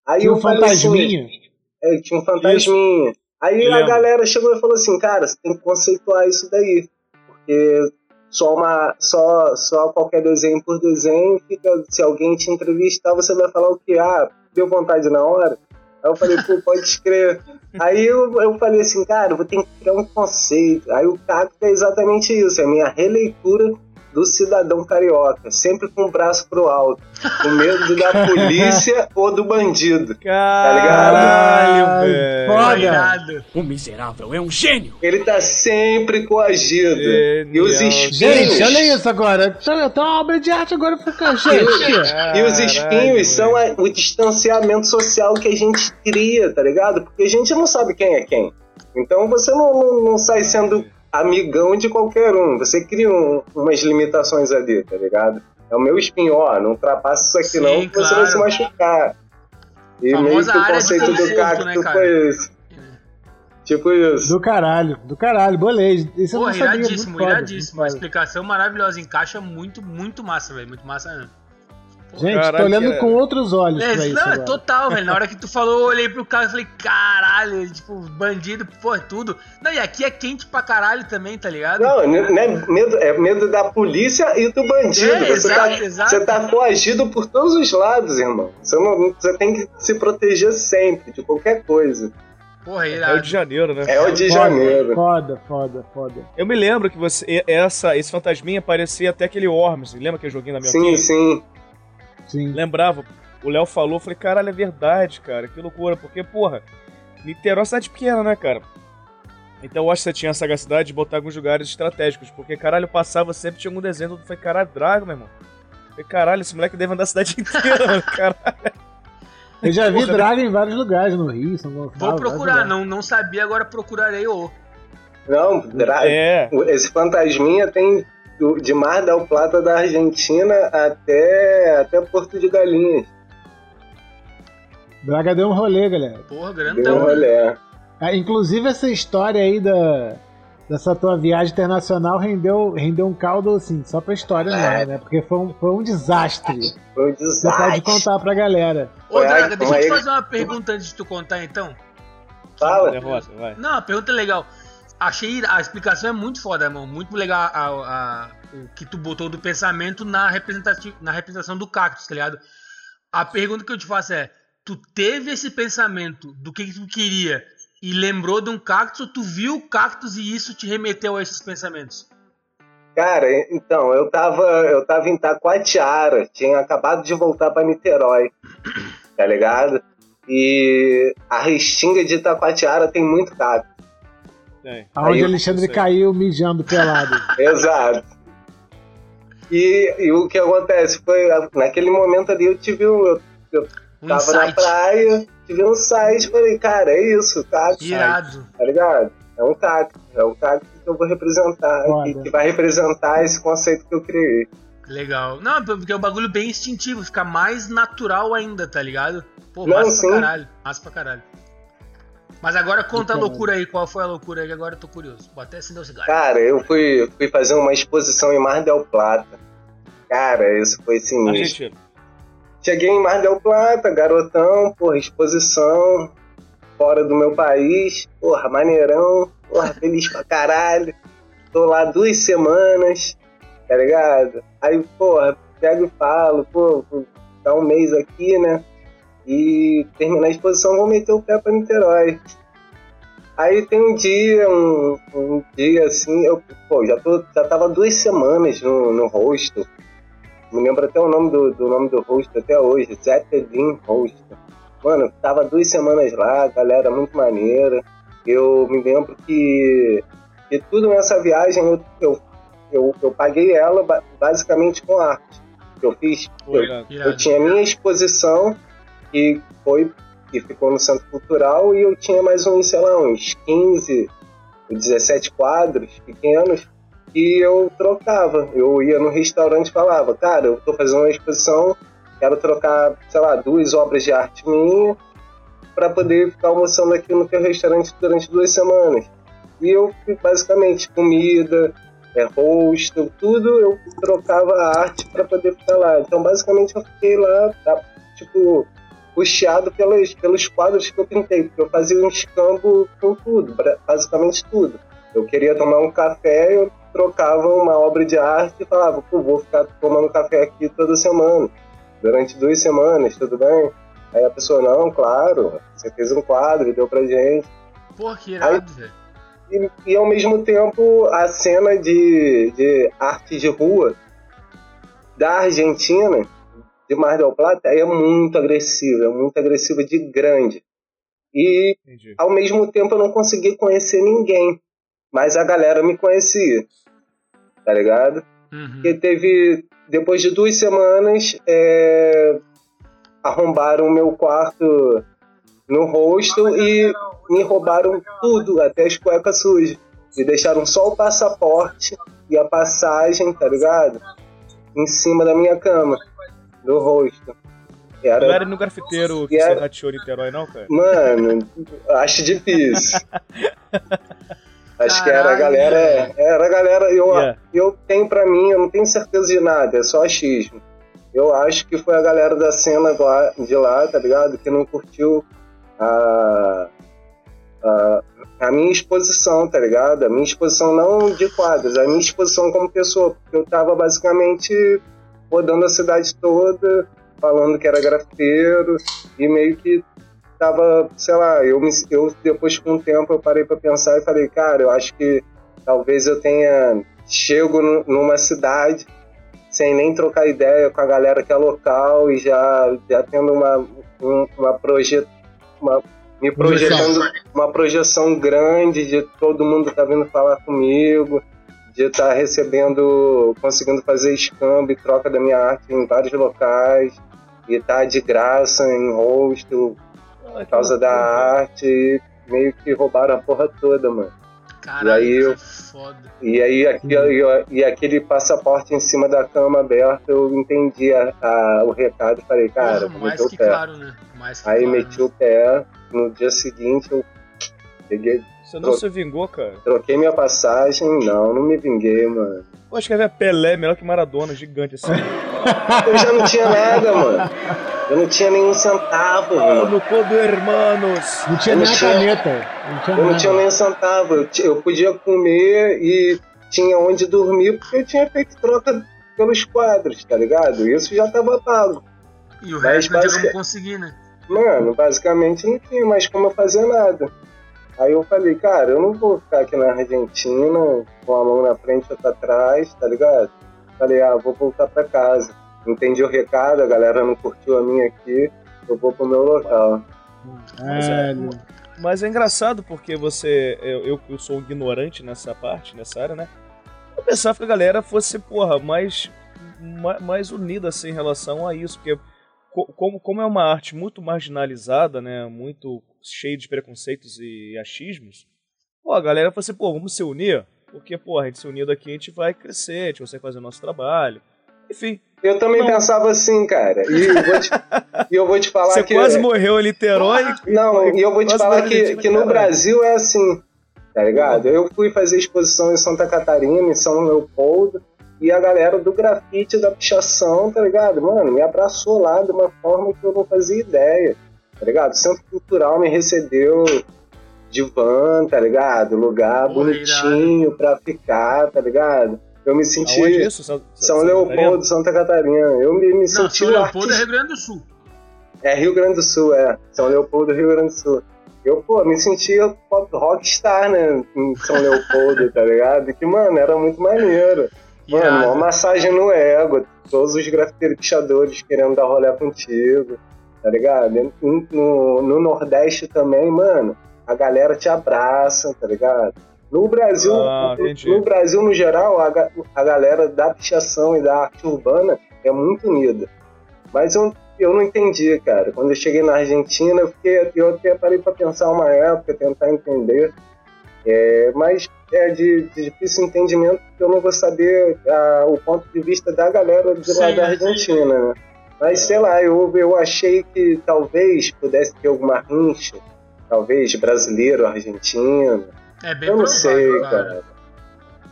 Aí tinha um fantasminha? Assim, é, tinha um fantasminha. Isso. Aí a galera chegou e falou assim, cara, você tem que conceituar isso daí. Porque só uma só só qualquer desenho por desenho fica se alguém te entrevistar você vai falar o que ah deu vontade na hora aí eu falei pô pode escrever aí eu, eu falei assim cara vou ter que criar um conceito. Aí o cacto é exatamente isso é a minha releitura do cidadão carioca, sempre com o braço pro alto, com medo da *laughs* polícia ou do bandido. Caralho, tá velho. Foda. O miserável é um gênio. Ele tá sempre coagido. Genial. E os espinhos. Gente, olha isso agora. Tá, tá uma obra de arte agora pra gente. e os espinhos são a, o distanciamento social que a gente cria, tá ligado? Porque a gente não sabe quem é quem. Então você não, não, não sai sendo amigão de qualquer um. Você cria um, umas limitações ali, tá ligado? É o meu espinho, ó, não ultrapassa isso aqui Sim, não, que claro. você vai se machucar. E meio que o conceito do cacto né, foi esse. Tipo isso. Do caralho, do caralho, bolei. Isso Pô, iradíssimo, iradíssimo. Uma explicação maravilhosa, encaixa muito, muito massa, velho. Muito massa mesmo. Gente, caralho, tô olhando com outros olhos é, pra isso. Não, agora. total, velho. Na hora que tu falou, eu olhei pro cara e falei, caralho, tipo, bandido, pô, tudo. Não, e aqui é quente pra caralho também, tá ligado? Não, né, medo, é medo da polícia e do bandido. É, você, exato, tá, exato. você tá coagido por todos os lados, irmão. Você, não, você tem que se proteger sempre, de qualquer coisa. Porra, é o de janeiro, né? É o de foda, janeiro. Foda, foda, foda. Eu me lembro que você, essa, esse fantasminha parecia até aquele Worms. Lembra aquele joguinho da minha Sim, sim. Sim. Lembrava. O Léo falou, falei, caralho, é verdade, cara, que loucura. Porque, porra, Niterói é uma cidade pequena, né, cara? Então eu acho que você tinha a sagacidade de botar alguns lugares estratégicos. Porque, caralho, passava sempre, tinha algum desenho. Eu falei, caralho, Drago, meu irmão. Eu falei, caralho, esse moleque deve andar a cidade *laughs* inteira, mano, caralho. Eu já vi Drago em vários lugares no Rio, São Gonçalo. Vou procurar, não, não sabia, agora procurarei o. Não, Drago. É. Esse fantasminha tem do, de Mar del Plata da Argentina até, até Porto de Galinhas. Braga deu um rolê, galera. Porra, Deu um grandão. né? rolê. Ah, inclusive, essa história aí da, dessa tua viagem internacional rendeu, rendeu um caldo, assim, só pra história É. mesmo, né? Porque foi um, foi um desastre. Foi um Você pode desastre. contar pra galera. Ô, Draga, deixa eu te fazer uma pergunta antes de tu contar, então. Fala. Não, a pergunta é legal. Achei a explicação é muito foda, irmão. Muito legal a, a- o que tu botou do pensamento na, na representação do cactus, tá ligado? A pergunta que eu te faço é: tu teve esse pensamento do que, que tu queria e lembrou de um cactus ou tu viu o cactus e isso te remeteu a esses pensamentos? Cara, então, eu tava, eu tava em Taquatiara, tinha acabado de voltar pra Niterói, tá ligado? E a restinga de Taquatiara tem muito cacto. Tem. Aonde Aí, Alexandre caiu mijando pelado. *laughs* Exato. E, e o que acontece foi, naquele momento ali eu tive um. Eu, eu Um tava na praia, tive um site, falei, cara, é isso, cacto, irado. tá ligado? É um cacto, é um cacto que eu vou representar, que, que vai representar esse conceito que eu criei. Legal. Não, porque é um bagulho bem instintivo, fica mais natural ainda, tá ligado? Pô, Não, massa sim. pra caralho. Massa pra caralho. Mas agora conta a caralho. loucura aí, qual foi a loucura aí, que agora eu tô curioso. Vou até acender o cigarro. Cara, eu fui, fui fazer uma exposição em Mar del Plata. Cara, isso foi sinistro. Argentina. Cheguei em Mar del Plata, garotão, porra, exposição, fora do meu país, porra, maneirão, porra, *laughs* feliz pra caralho. Tô lá duas semanas, tá ligado? Aí, porra, pego e falo, pô, dar um mês aqui, né? E terminar a exposição, vou meter o pé pra Niterói. Aí tem um dia, um, um dia assim, eu, pô, já, tô, já tava duas semanas no, no rosto. Me lembro até o nome do, do nome do rosto até hoje, Zeppelin Rosto. Mano, tava duas semanas lá, galera muito maneira. Eu me lembro que, que tudo nessa viagem eu, eu, eu, eu paguei ela ba- basicamente com arte. Eu fiz, eu, eu tinha minha exposição que foi que ficou no Centro Cultural e eu tinha mais uns, sei lá, uns 15, 17 quadros pequenos e eu trocava. Eu ia no restaurante e falava, cara, eu tô fazendo uma exposição, quero trocar, sei lá, duas obras de arte minha para poder ficar almoçando aqui no teu restaurante durante duas semanas. E eu, basicamente, comida, é, rosto, tudo, eu trocava a arte para poder ficar lá. Então, basicamente, eu fiquei lá, tá, tipo, puxado pelos, pelos quadros que eu pintei, porque eu fazia um escambo com tudo, basicamente tudo. Eu queria tomar um café, eu trocava uma obra de arte e falava, pô, vou ficar tomando café aqui toda semana, durante duas semanas, tudo bem? Aí a pessoa, não, claro, você fez um quadro e deu pra gente. Porra, que irado, velho. E, e ao mesmo tempo a cena de, de arte de rua da Argentina, de Mar del Plata, é muito agressiva, é muito agressiva de grande. E Entendi. ao mesmo tempo eu não consegui conhecer ninguém, mas a galera me conhecia, tá ligado? Uhum. Porque teve, depois de duas semanas, é, arrombaram o meu quarto no rosto e me roubaram tudo, até as cuecas sujas. E deixaram só o passaporte e a passagem, tá ligado? Em cima da minha cama, do rosto. Não era Era, no grafiteiro que E você era- rateou Niterói, não, cara? mano, acho difícil. Acho que era a galera. velho. Era a galera. Eu, Yeah. eu tenho pra mim, eu não tenho certeza de nada, é só achismo. Eu acho que foi a galera da cena de lá, tá ligado? Que não curtiu a, a, a minha exposição, tá ligado? A minha exposição não de quadros, a minha exposição como pessoa, porque eu tava basicamente rodando a cidade toda, falando que era grafiteiro, e meio que tava, sei lá, eu, me, eu depois com o tempo eu parei pra pensar e falei, cara, eu acho que talvez eu tenha chego nu- numa cidade sem nem trocar ideia com a galera que é local e já, já tendo uma, um- uma proje, uma, me projetando uma projeção grande de todo mundo tá vindo falar comigo, de estar recebendo, conseguindo fazer escambo e troca da minha arte em vários locais e tá de graça em rosto por causa da arte e meio que roubaram a porra toda, mano. Caralho, E aí eu- que foda. E aí aqui, e, e aquele passaporte em cima da cama aberto, eu entendi a- a- o recado e falei, cara, Porra, mais que pé. claro, né? Mais que Aí claro, meti né? o pé, no dia seguinte eu peguei, Você não se vingou, cara? troquei minha passagem, não, não me vinguei, mano. Pô, acho que é Pelé, melhor que Maradona, gigante assim. *laughs* Eu já não tinha nada, mano. Eu não tinha nenhum centavo, Ah, mano. no Codo Hermanos. Não tinha Eu nem não tinha- caneta. Não tinha Eu não tinha nem centavo. Eu, eu podia comer e tinha onde dormir porque eu tinha feito troca pelos quadros, tá ligado? Isso já tava pago. E o resto não tinha como basic- conseguir, né? Mano, basicamente não tinha mais como eu fazer nada. Aí eu falei, cara, eu não vou ficar aqui na Argentina com a mão na frente e outra atrás, tá ligado? Falei, ah, vou voltar pra casa. Entendi o recado, a galera não curtiu a minha aqui, eu vou pro meu local. Velho. Mas é engraçado porque você. Eu, eu, eu sou um ignorante nessa parte, nessa área, né? Eu pensava que a galera fosse, porra, mais, ma- mais unida assim em relação a isso. Porque, co- como, como é uma arte muito marginalizada, né? Muito cheia de preconceitos e achismos, pô, a galera falou assim, pô, vamos se unir. Porque, pô, a gente se unindo aqui, a gente vai crescer, a gente consegue fazer o nosso trabalho. Enfim, Eu também Não. pensava assim, cara. E eu vou te, *laughs* eu vou te falar você que. quase morreu em Niterói. Não, e eu vou te falar que, que no. Brasil é assim, tá ligado? Eu fui fazer exposição em Santa Catarina, em São Leopoldo, e a galera do grafite da pichação, tá ligado? Mano, me abraçou lá de uma forma que eu não fazia ideia, tá ligado? O Centro Cultural me recebeu de van, tá ligado? Lugar Porra, bonitinho pra ficar, tá ligado? Eu me senti. Aonde isso? São, São Santa Leopoldo, Catarina? Santa Catarina. Eu me, me Não, senti São Leopoldo é artista- Rio Grande do Sul. é Rio Grande do Sul, é. São Leopoldo, Rio Grande do Sul. Eu, pô, me sentia pop rockstar, né? Em São Leopoldo, tá ligado? Que, mano, era muito maneiro. Mano, Irado. uma massagem no ego. Todos os grafiteiros pichadores querendo dar rolê contigo, tá ligado? No, no, no Nordeste também, mano, a galera te abraça, tá ligado? No Brasil, Ah, no, no Brasil, no geral, a, a galera da pichação e da arte urbana é muito unida. Mas eu, eu não entendi, cara. Quando eu cheguei na Argentina, eu, fiquei, eu até parei pra pensar uma época, tentar entender. É, mas é de, de difícil entendimento porque eu não vou saber ah, o ponto de vista da galera de lá Sim, da sim. Argentina, né? Mas sei lá, eu, eu achei que talvez pudesse ter alguma rincha, talvez brasileiro, argentino. É bem Eu não sei, cara. cara.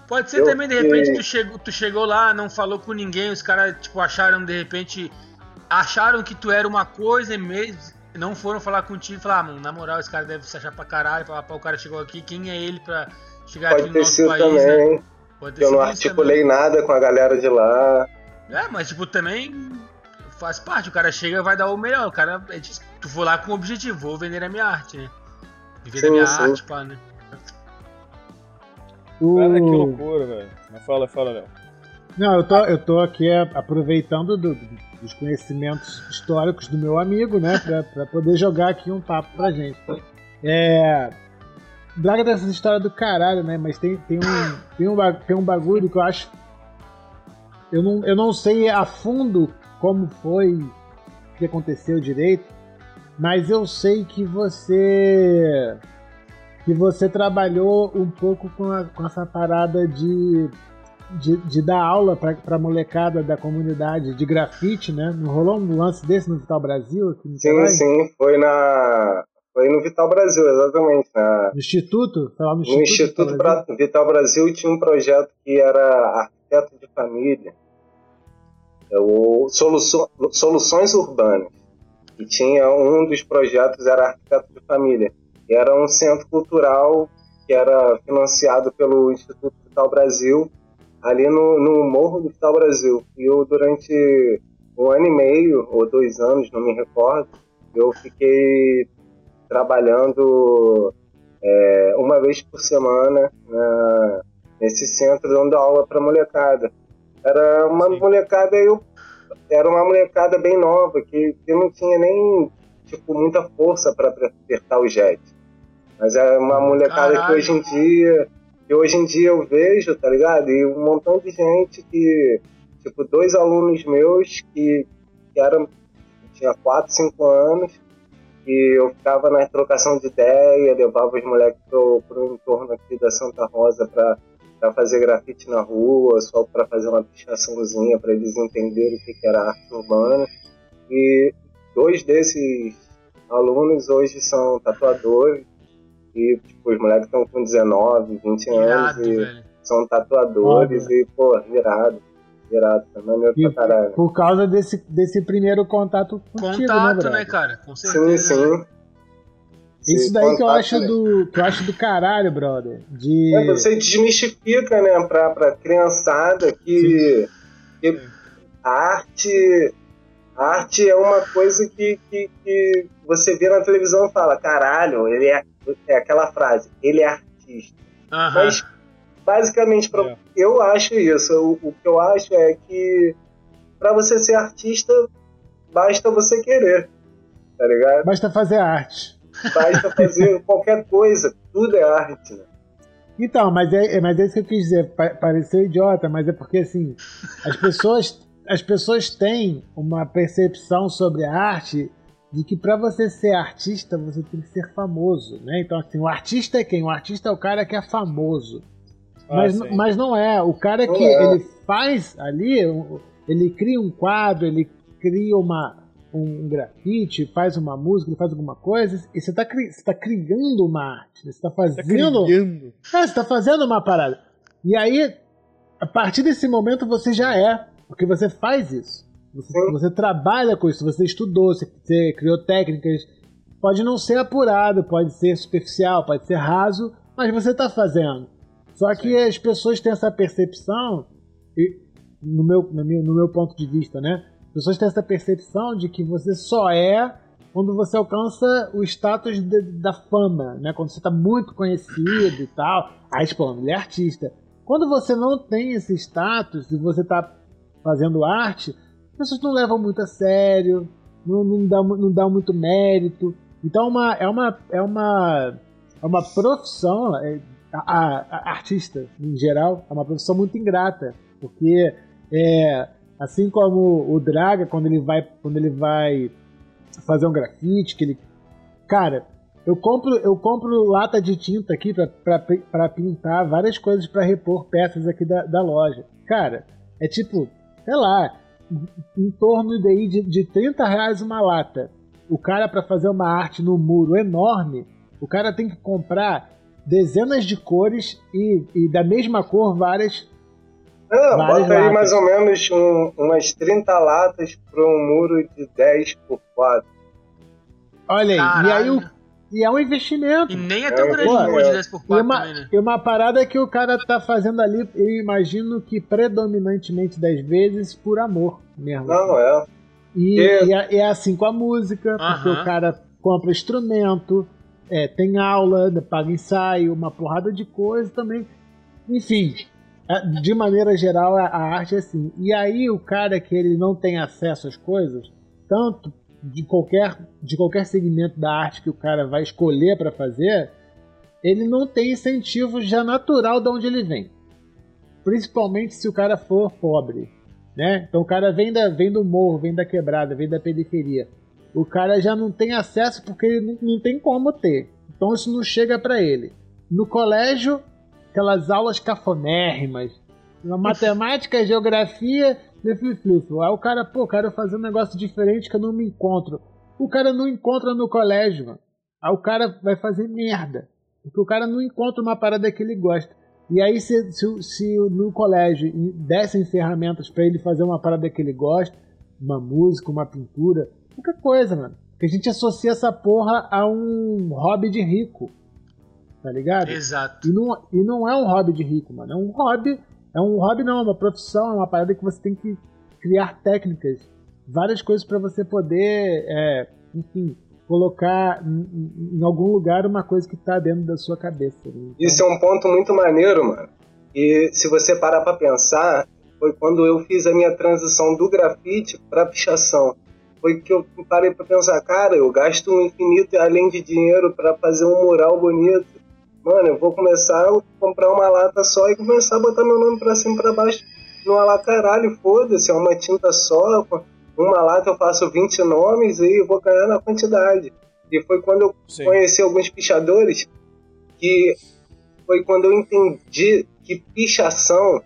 Pode ser Eu também, de repente, tu chegou, tu chegou lá, não falou com ninguém, os caras, tipo, acharam, de repente, acharam que tu era uma coisa e mesmo não foram falar contigo e falar, ah, mano, na moral, esse cara deve se achar pra caralho, falar, pô, o cara chegou aqui, quem é ele pra chegar aqui Pode no ter nosso país, também, né? Pode que eu não articulei nada com a galera de lá. também. É, mas, tipo, também faz parte, o cara chega e vai dar o melhor, o cara, é de- tu for lá com o objetivo, vou vender a minha arte, né? Viver da Sim, minha sim. arte, pá, né? O... *laughs* Cara, que loucura, velho. Mas Fala, fala, Léo. Não, eu tô, eu tô aqui é, aproveitando do- dos conhecimentos históricos do meu amigo, né? Pra, pra poder jogar aqui um papo pra gente. É. Braga dessa história do caralho, né? Mas tem, tem, um, tem, um, tem um bagulho que eu acho. Eu não, eu não sei a fundo como foi o que aconteceu direito, mas eu sei que você. que você trabalhou um pouco com, a- com essa parada de de, de dar aula pra, pra molecada da comunidade de grafite, né? Não rolou um lance desse no Vital Brasil? Aqui no Sim, sim, foi na. Foi no Vital Brasil, exatamente. Na, No Instituto? Lá no no Instituto, Instituto Vital Brasil? Bra- Vital Brasil tinha um projeto que era arquiteto de família, o Soluço- Soluções Urbanas. E tinha um dos projetos era arquiteto de família. Era um centro cultural que era financiado pelo Instituto Vital Brasil, ali no, no Morro do Vital Brasil. E eu, durante um ano e meio, ou dois anos, não me recordo, eu fiquei trabalhando é, uma vez por semana na- nesse centro dando aula para molecada. Era uma Sim. molecada eu era uma molecada bem nova que, que não tinha nem tipo muita força para apertar o jet. Mas é uma molecada que Caralho. hoje em dia que hoje em dia eu vejo, tá ligado? E um montão de gente que tipo dois alunos meus que, que eram tinha 4, 5 anos e eu ficava na trocação de ideia, levava os moleques pro, pro entorno aqui da Santa Rosa pra, pra fazer grafite na rua, só pra fazer uma pichaçãozinha pra eles entenderem o que, que era arte urbana. E dois desses alunos hoje são tatuadores. E, tipo, os moleques estão com 19, 20 anos Irado, e velho. são tatuadores Foda. e, pô, virado. Virado, tá maneiro E pra caralho. por causa desse, desse primeiro contato contigo, Contato, né, né, cara? Com Sim, certeza. sim. Isso daí que eu acho né? do que eu acho do caralho, brother. De É, você desmistifica, né, pra, pra criançada que, que a arte, a arte é uma coisa que, que, que você vê na televisão e fala, caralho, ele é, é aquela frase, ele é artista. Aham. Mas, basicamente, pra, É. eu acho isso. O, o que eu acho é que pra você ser artista, basta você querer, tá ligado? basta fazer arte. Basta fazer qualquer coisa, tudo é arte, né? Então, mas é, é- mas é isso que eu quis dizer. Pa- pareceu idiota, mas é porque assim, as pessoas, as pessoas têm uma percepção sobre a arte de que para você ser artista você tem que ser famoso, né? Então assim, o artista é quem? O artista é o cara que é famoso. Ah, Mas, sim. mas não é. O cara Não que é. ele faz ali, ele cria um quadro, ele cria uma, um grafite, faz uma música, ele faz alguma coisa, e você está tá criando uma arte. Você está Tá fazendo. criando. É, você tá fazendo uma parada. E aí, a partir desse momento, você já é. Porque você faz isso. Você, Sim. você trabalha com isso, você estudou, você, você criou técnicas. Pode não ser apurado, pode ser superficial, pode ser raso, mas você tá fazendo. Só que as pessoas têm essa percepção, e no meu, no meu, no meu ponto de vista, né? As pessoas têm essa percepção de que você só é quando você alcança o status de- da fama, né? Quando você está muito conhecido e tal. Aí, tipo, ele é artista. Quando você não tem esse status e você está fazendo arte, as pessoas não levam muito a sério, não, não, dá, não dá muito mérito. Então, uma, é uma é uma é uma profissão, é, a, a- a artista em geral é uma profissão muito ingrata, porque é assim como o Draga quando ele vai quando ele vai fazer um grafite, que ele. Cara, eu compro, eu compro lata de tinta aqui pra pintar várias coisas pra repor peças aqui da, da loja. Cara, é tipo, sei lá, em torno daí de, de 30 reais uma lata. O cara, pra fazer uma arte no muro enorme, o cara tem que comprar dezenas de cores e, e da mesma cor várias. Ah, Várias bota aí latas. mais ou menos um- umas 30 latas para um muro de 10 por 4. Olha aí, e aí Caralho. o, e é um investimento. E nem é tão É, grande pô, um de é. 10 por E 4 uma, também, né? e uma parada que o cara tá fazendo ali, eu imagino que predominantemente das vezes por amor mesmo. Não, é. E, É. e é, é assim com a música, porque Aham. o cara compra instrumento, é, tem aula, paga ensaio, uma porrada de coisa também. Enfim, é, de maneira geral, a, a arte é assim. E aí o cara que ele não tem acesso às coisas, tanto de qualquer, de qualquer segmento da arte que o cara vai escolher para fazer, ele não tem incentivo já natural de onde ele vem. Principalmente se o cara for pobre. Né? Então o cara vem, da, vem do morro, vem da quebrada, vem da periferia. O cara já não tem acesso porque ele não, não tem como ter. Então isso não chega para ele. No colégio, aquelas aulas cafonérrimas, na matemática, *laughs* geografia, flip-flip. Aí o cara, pô, quero fazer um negócio diferente que eu não me encontro. O cara não encontra no colégio, mano. Aí o cara vai fazer merda. Porque o cara não encontra uma parada que ele gosta. E aí, se, se, se no colégio dessem ferramentas para ele fazer uma parada que ele gosta, uma música, uma pintura, qualquer coisa, mano. Que a gente associa essa porra a um hobby de rico. Tá ligado? Exato. E não, e não é um hobby de rico, mano. É um hobby. É um hobby, não, é uma profissão, é uma parada que você tem que criar técnicas, várias coisas para você poder, é, enfim, colocar em, em- algum lugar uma coisa que tá dentro da sua cabeça. né? Então, Isso é um ponto muito maneiro, mano. E se você parar pra pensar, foi quando eu fiz a minha transição do grafite pra pichação. Foi que eu parei pra pensar, cara, eu gasto um infinito além de dinheiro pra fazer um mural bonito. Mano, eu vou começar a comprar uma lata só e começar a botar meu nome pra cima e pra baixo. Não lá, caralho, foda-se, é uma tinta só. Uma lata eu faço 20 nomes e eu vou ganhar na quantidade. E foi quando eu Sim. conheci alguns pichadores que foi quando eu entendi que pichação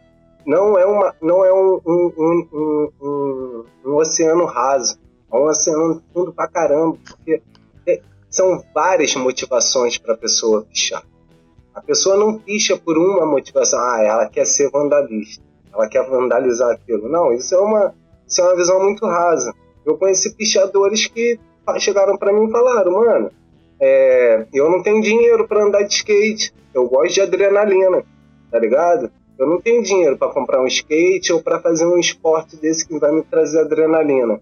não é, uma, não é um, um, um, um, um- um oceano raso, é um oceano fundo pra caramba, porque é- são várias motivações para a pessoa pichar. A pessoa não picha por uma motivação, ah, ela quer ser vandalista, ela quer vandalizar aquilo. Não, isso é uma, isso é uma visão muito rasa. Eu conheci pichadores que chegaram para mim e falaram, mano, é, eu não tenho dinheiro para andar de skate, eu gosto de adrenalina, tá ligado? Eu não tenho dinheiro para comprar um skate ou para fazer um esporte desse que vai me trazer adrenalina.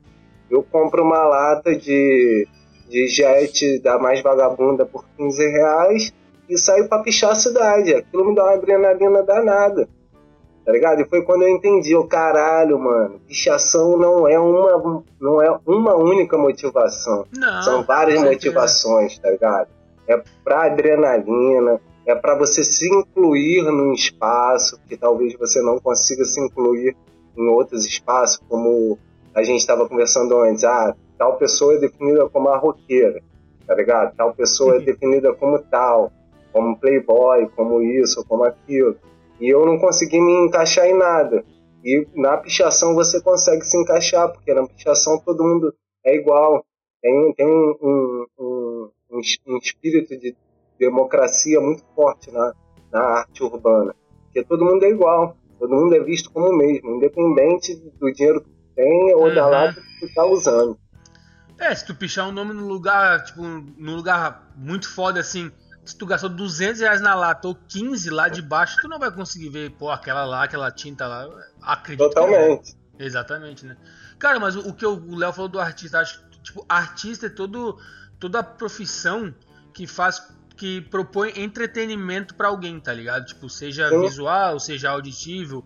Eu compro uma lata de, de jet da mais vagabunda por 15 reais e saio para pichar a cidade. Aquilo me dá uma adrenalina danada. Tá ligado? E foi quando eu entendi, o caralho, mano, pichação não é uma, não é uma única motivação. Não, São várias motivações, tá ligado? É pra adrenalina, é para você se incluir num espaço que talvez você não consiga se incluir em outros espaços, como a gente estava conversando antes. Ah, tal pessoa é definida como a roqueira, tá ligado? Tal pessoa é definida como tal, como playboy, como isso, como aquilo. E eu não consegui me encaixar em nada. E na pichação você consegue se encaixar, porque na pichação todo mundo é igual. Tem, tem um, um, um, um espírito de democracia muito forte na, na arte urbana. Porque todo mundo é igual, todo mundo é visto como o mesmo, independente do dinheiro que tem ou da Uhum. lata que tu tá usando. É, se tu pichar um nome num lugar, tipo, num lugar muito foda assim, se tu gastou 200 reais na lata ou 15 lá de baixo, tu não vai conseguir ver, pô, aquela lá, aquela tinta lá. Acredito que não. Totalmente. Exatamente, né? Cara, mas o, o que o Léo falou do artista, acho que, tipo, artista é todo, toda a profissão que faz, que propõe entretenimento pra alguém, tá ligado? Tipo, seja Sim. visual, seja auditivo.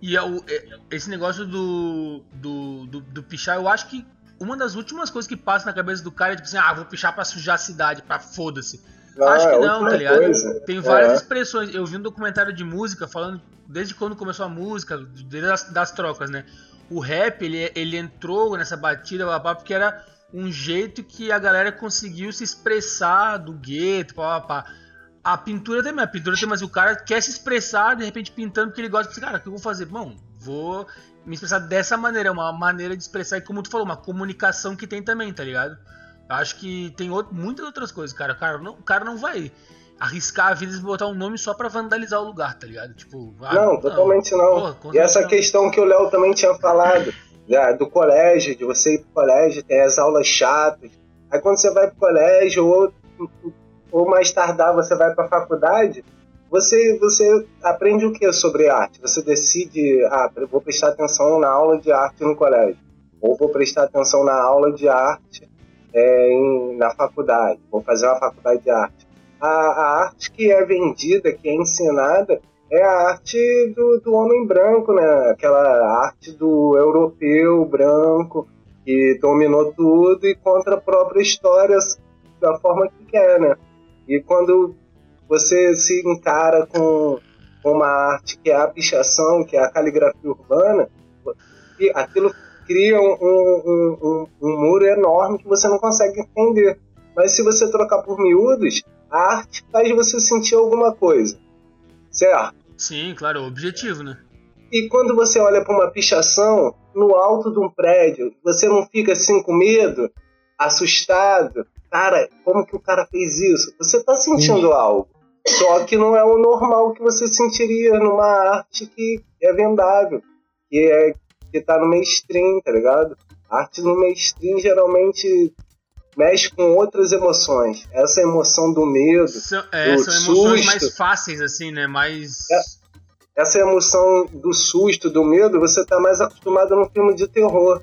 E é é- esse negócio do, do, do, do pichar, eu acho que uma das últimas coisas que passa na cabeça do cara é tipo assim, ah, vou pichar pra sujar a cidade, pra foda-se. Não, Acho que é não, tá ligado? coisa. Tem várias É. expressões. Eu vi um documentário de música falando desde quando começou a música, desde as das trocas, né? O rap, ele, ele entrou nessa batida blá, porque era um jeito que a galera conseguiu se expressar do gueto, pá, pá, pá. A pintura também, a pintura também, mas o cara quer se expressar, de repente pintando porque ele gosta, de cara, o que eu vou fazer? Bom, vou me expressar dessa maneira, é uma maneira de expressar, e como tu falou, uma comunicação que tem também, tá ligado? Acho que tem outro, muitas outras coisas, cara. O cara não, o cara não vai arriscar a vida de botar um nome só pra vandalizar o lugar, tá ligado? Tipo, ah, Não, totalmente não. Porra, e essa certeza. questão que o Léo também tinha falado, da- do colégio, de você ir pro colégio, tem as aulas chatas. Aí quando você vai pro colégio, ou, ou mais tardar você vai pra faculdade, você, você aprende o que sobre arte? Você decide, ah, vou prestar atenção na aula de arte no colégio. Ou vou prestar atenção na aula de arte é, em- na faculdade. Vou fazer uma faculdade de arte. A, a arte que é vendida, que é ensinada, é a arte do, do homem branco, né? Aquela arte do europeu branco que dominou tudo e conta a própria história da forma que quer, né? E quando você se encara com uma arte que é a pichação, que é a caligrafia urbana, e aquilo cria um, um, um, um muro enorme que você não consegue entender. Mas se você trocar por miúdos, a arte faz você sentir alguma coisa. Certo? Sim, claro, o objetivo, né? E quando você olha para uma pichação no alto de um prédio, você não fica assim com medo, assustado? Cara, como que o cara fez isso? Você tá sentindo algo. Só que não é o normal que você sentiria numa arte que é vendável, que é que tá no mainstream, tá ligado? A arte no mainstream geralmente mexe com outras emoções. Essa emoção do medo, São, é, Do são emoções susto. mais fáceis, assim, né? Mais. essa emoção do susto, do medo, você tá mais acostumado num filme de terror,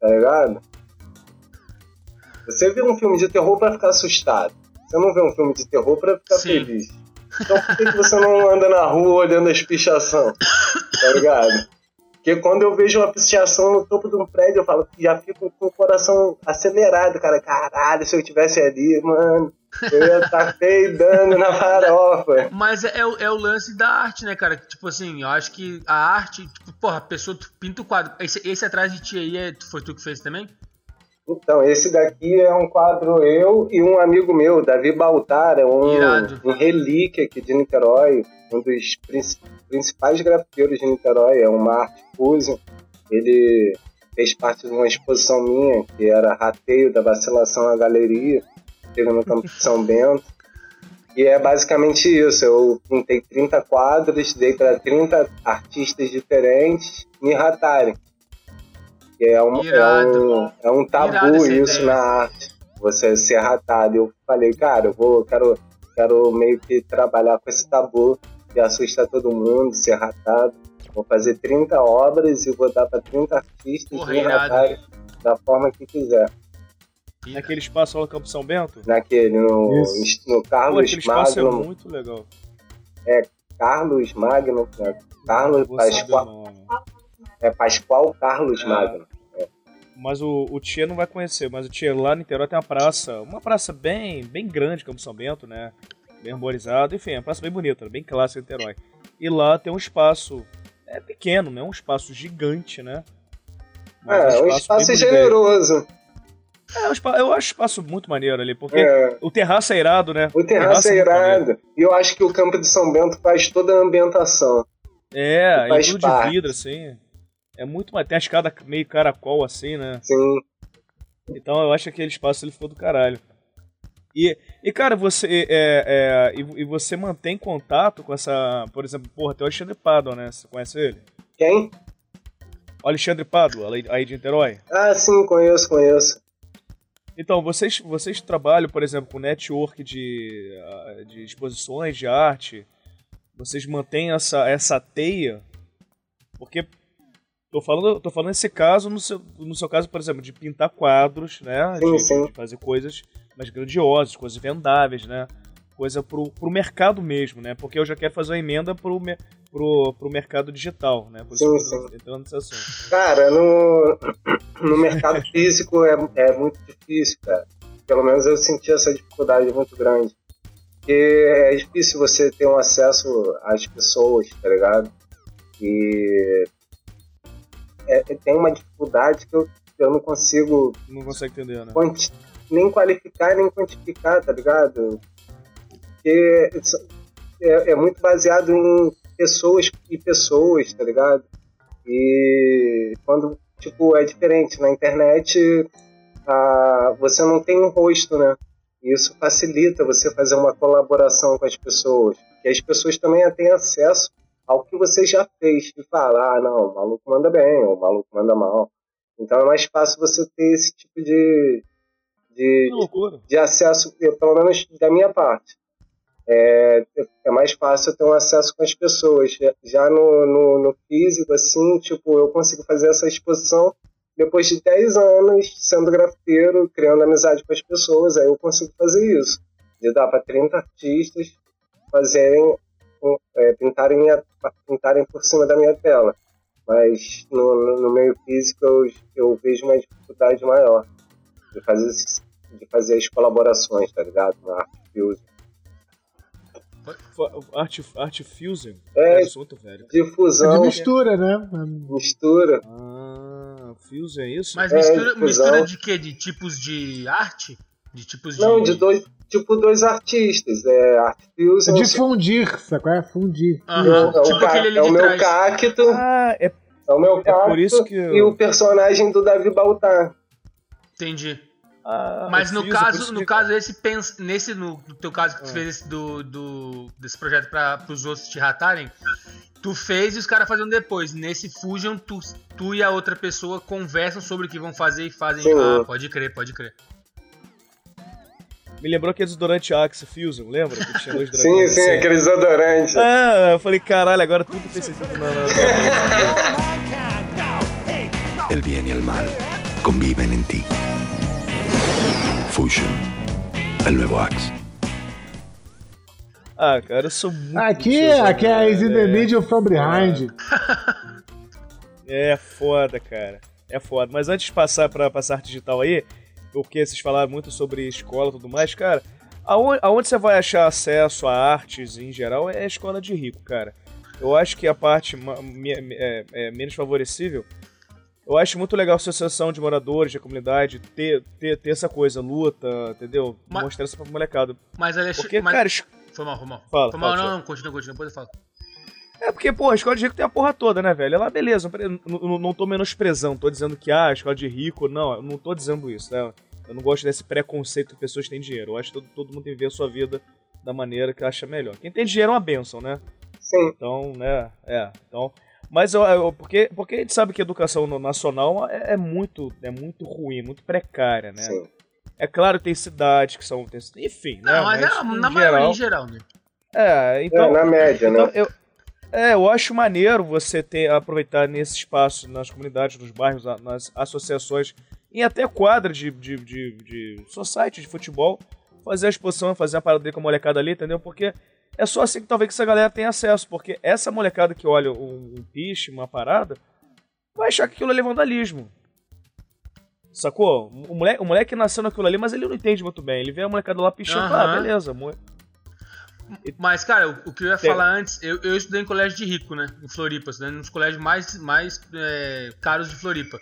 tá ligado? Você vê um filme de terror pra ficar assustado. Você não vê um filme de terror pra ficar Sim. feliz. Então por que, que você não anda na rua olhando as pichação? Tá ligado? Porque quando eu vejo uma pichação no topo de um prédio, eu falo, já fico com o coração acelerado, cara. Caralho, se eu tivesse ali, mano, eu ia *laughs* estar peidando na farofa. Mas é, é o- é o lance da arte, né, cara? Tipo assim, eu acho que a arte, tipo, porra, a pessoa tu pinta o quadro. Esse, esse atrás de ti aí é, foi tu que fez também? Então, esse daqui é um quadro eu e um amigo meu, Davi Baltar, é um, um relíquia aqui de Niterói, um dos princi- principais grafiteiros de Niterói, é uma arte fusion. Ele fez parte de uma exposição minha, que era Rateio da Vacilação à Galeria, teve no campo de São Bento. E é basicamente isso. Eu pintei 30 quadros, dei para 30 artistas diferentes me ratarem. É, um, é, um, é um tabu isso ideia. na arte. Você ser ratado. Eu falei, cara, eu vou, quero, quero meio que trabalhar com esse tabu que assusta todo mundo, ser ratado. Vou fazer 30 obras e vou dar para 30 artistas Porra, me ratarem da forma que quiser. Naquele espaço lá no Campo São Bento? Naquele, no, no Carlos Pô, aquele espaço é muito legal. É, Carlos Magno, né? Carlos Pascoal. É Pascoal Carlos é. Magno. É. Mas o, o Tia não vai conhecer, mas o Tia lá no Niterói tem uma praça, uma praça bem, bem grande, Campo São Bento, né? Bem arborizado, enfim, é uma praça bem bonita, bem clássica de Niterói. E lá tem um espaço, é pequeno, né? Um espaço gigante, né? Mas é, um espaço, um espaço generoso. É, eu acho espaço muito maneiro ali, porque é. o terraço é irado, né? O terraço, o terraço é, é irado. E eu acho que o campo de São Bento faz toda a ambientação. É, e tudo parte. de vidro, assim. É muito mais. Tem a escada meio caracol, assim, né? Sim. Então eu acho que aquele espaço ele ficou do caralho. E, e cara, você é, é, e, e, você mantém contato com essa. Por exemplo, porra, tem o Alexandre Pádua, né? Você conhece ele? Quem? O Alexandre Pádua, aí de Niterói. Ah, sim, conheço, conheço. Então, vocês, vocês trabalham, por exemplo, com network de, ah, de exposições de arte? Vocês mantêm essa, essa teia? Porque tô falando, tô falando nesse caso, no seu, no seu caso, por exemplo, de pintar quadros, né? Sim, de, sim. de fazer coisas mais grandiosas, coisas vendáveis, né? Coisa pro, pro mercado mesmo, né? Porque eu já quero fazer uma emenda pro, pro, pro mercado digital, né? Por sim, sim. entrando nesse assunto. Cara, no, *coughs* no mercado físico é, é muito difícil, cara. Pelo menos eu senti essa dificuldade muito grande. Porque é difícil você ter um acesso às pessoas, tá ligado? E é, tem uma dificuldade que eu, eu não consigo. Não consegue entender, né? Nem qualificar, nem quantificar, tá ligado? Porque é, é muito baseado em pessoas e pessoas, tá ligado? E quando, tipo, é diferente. Na internet, você não tem um rosto, né? Isso facilita você fazer uma colaboração com as pessoas. E as pessoas também têm acesso ao que você já fez. E falar, ah, não, o maluco manda bem, ou o maluco manda mal. Então é mais fácil você ter esse tipo de, de, de, acesso, pelo menos da minha parte é, é mais fácil ter um acesso com as pessoas. Já no, no, no, físico, assim, tipo, eu consigo fazer essa exposição depois de 10 anos sendo grafiteiro, criando amizade com as pessoas, aí eu consigo fazer isso. De dar para 30 artistas fazerem, é, pintarem, minha, pintarem por cima da minha tela. Mas no, no meio físico eu, eu vejo uma dificuldade maior de fazer, de fazer as colaborações, tá ligado? Na arte física. Art, art Fusion? É, assunto, velho. Difusão. É de mistura, né? Mistura. Ah, Fusion é isso? Mas mistura, é, mistura de quê? De tipos de arte? De tipos Não, de... de dois, tipo dois artistas. É Art Fusion. É de fundir, sabe qual é? Fundir. Uhum. É, tipo aquele é o meu cacto. Ah, é, é o meu cacto. É por isso que eu... E o personagem do Davi Baltar. Entendi. Ah, Mas no caso, no que... caso esse pens... nesse no, no, teu caso que tu ah. fez esse do, do desse projeto para os outros te ratarem, tu fez e os caras fazendo depois. Nesse Fusion, tu, tu e a outra pessoa conversam sobre o que vão fazer e fazem. Ah, pode crer, pode crer. Me lembrou aqueles desodorantes Axe Fusion, lembra? Que tinha dois *laughs* sim, sim, assim. aqueles desodorantes. Ah, eu falei, caralho, agora tudo tem sentido. Não, não, não. El bien y el mal conviven en ti. Fusion, el nuevo Axe. Ah, cara, eu sou muito. Aqui, aqui é a Easy the Middle from Behind. É foda, cara. É foda. Mas antes de passar pra passar arte digital aí, porque vocês falaram muito sobre escola e tudo mais, cara, aonde, aonde você vai achar acesso a artes em geral é a escola de rico, cara. Eu acho que a parte é, é, menos favorecível eu acho muito legal a associação de moradores, de comunidade, ter, ter, ter essa coisa, luta, entendeu? Mas, Mostrar isso pra molecada. Mas, Alexandre. Porque, mas... cara. Foi mal, foi mal. Fala, foi mal, não, não, continua, continua, depois eu falo. É porque, pô, a escola de rico tem a porra toda, né, velho? Ela, beleza, não, não, não tô menosprezando, tô dizendo que, ah, a escola de rico, não, eu não tô dizendo isso, né? Eu não gosto desse preconceito que pessoas têm dinheiro. Eu acho que todo, todo mundo tem que ver a sua vida da maneira que acha melhor. Quem tem dinheiro é uma benção, né? Sim. Então, né? É. Então, mas eu, eu- porque, porque a gente sabe que a educação nacional é, é muito, é muito ruim, muito precária, né? Sim. É claro que tem cidades que são. tem- enfim, né? Não, mas, é, em na maioria geral- em geral, né? É, É, então. na média, então né? eu, é, eu acho maneiro você ter aproveitar nesse espaço, nas comunidades, nos bairros, nas associações, em até quadra de, de, de, de society de futebol, fazer a exposição, fazer a parada com a molecada ali, entendeu? Porque é só assim que talvez que essa galera tenha acesso, porque essa molecada que olha um, um piche, uma parada, vai achar que aquilo ali é vandalismo. Sacou? O moleque, o moleque nasceu naquilo ali, mas ele não entende muito bem. Ele vê a molecada lá pichando, ah, Aham. beleza. mo- Mas, cara, o, o que eu ia Tem- falar antes, eu, eu estudei em colégio de rico, né? Em Floripa, estudando nos colégios mais, mais é, caros de Floripa.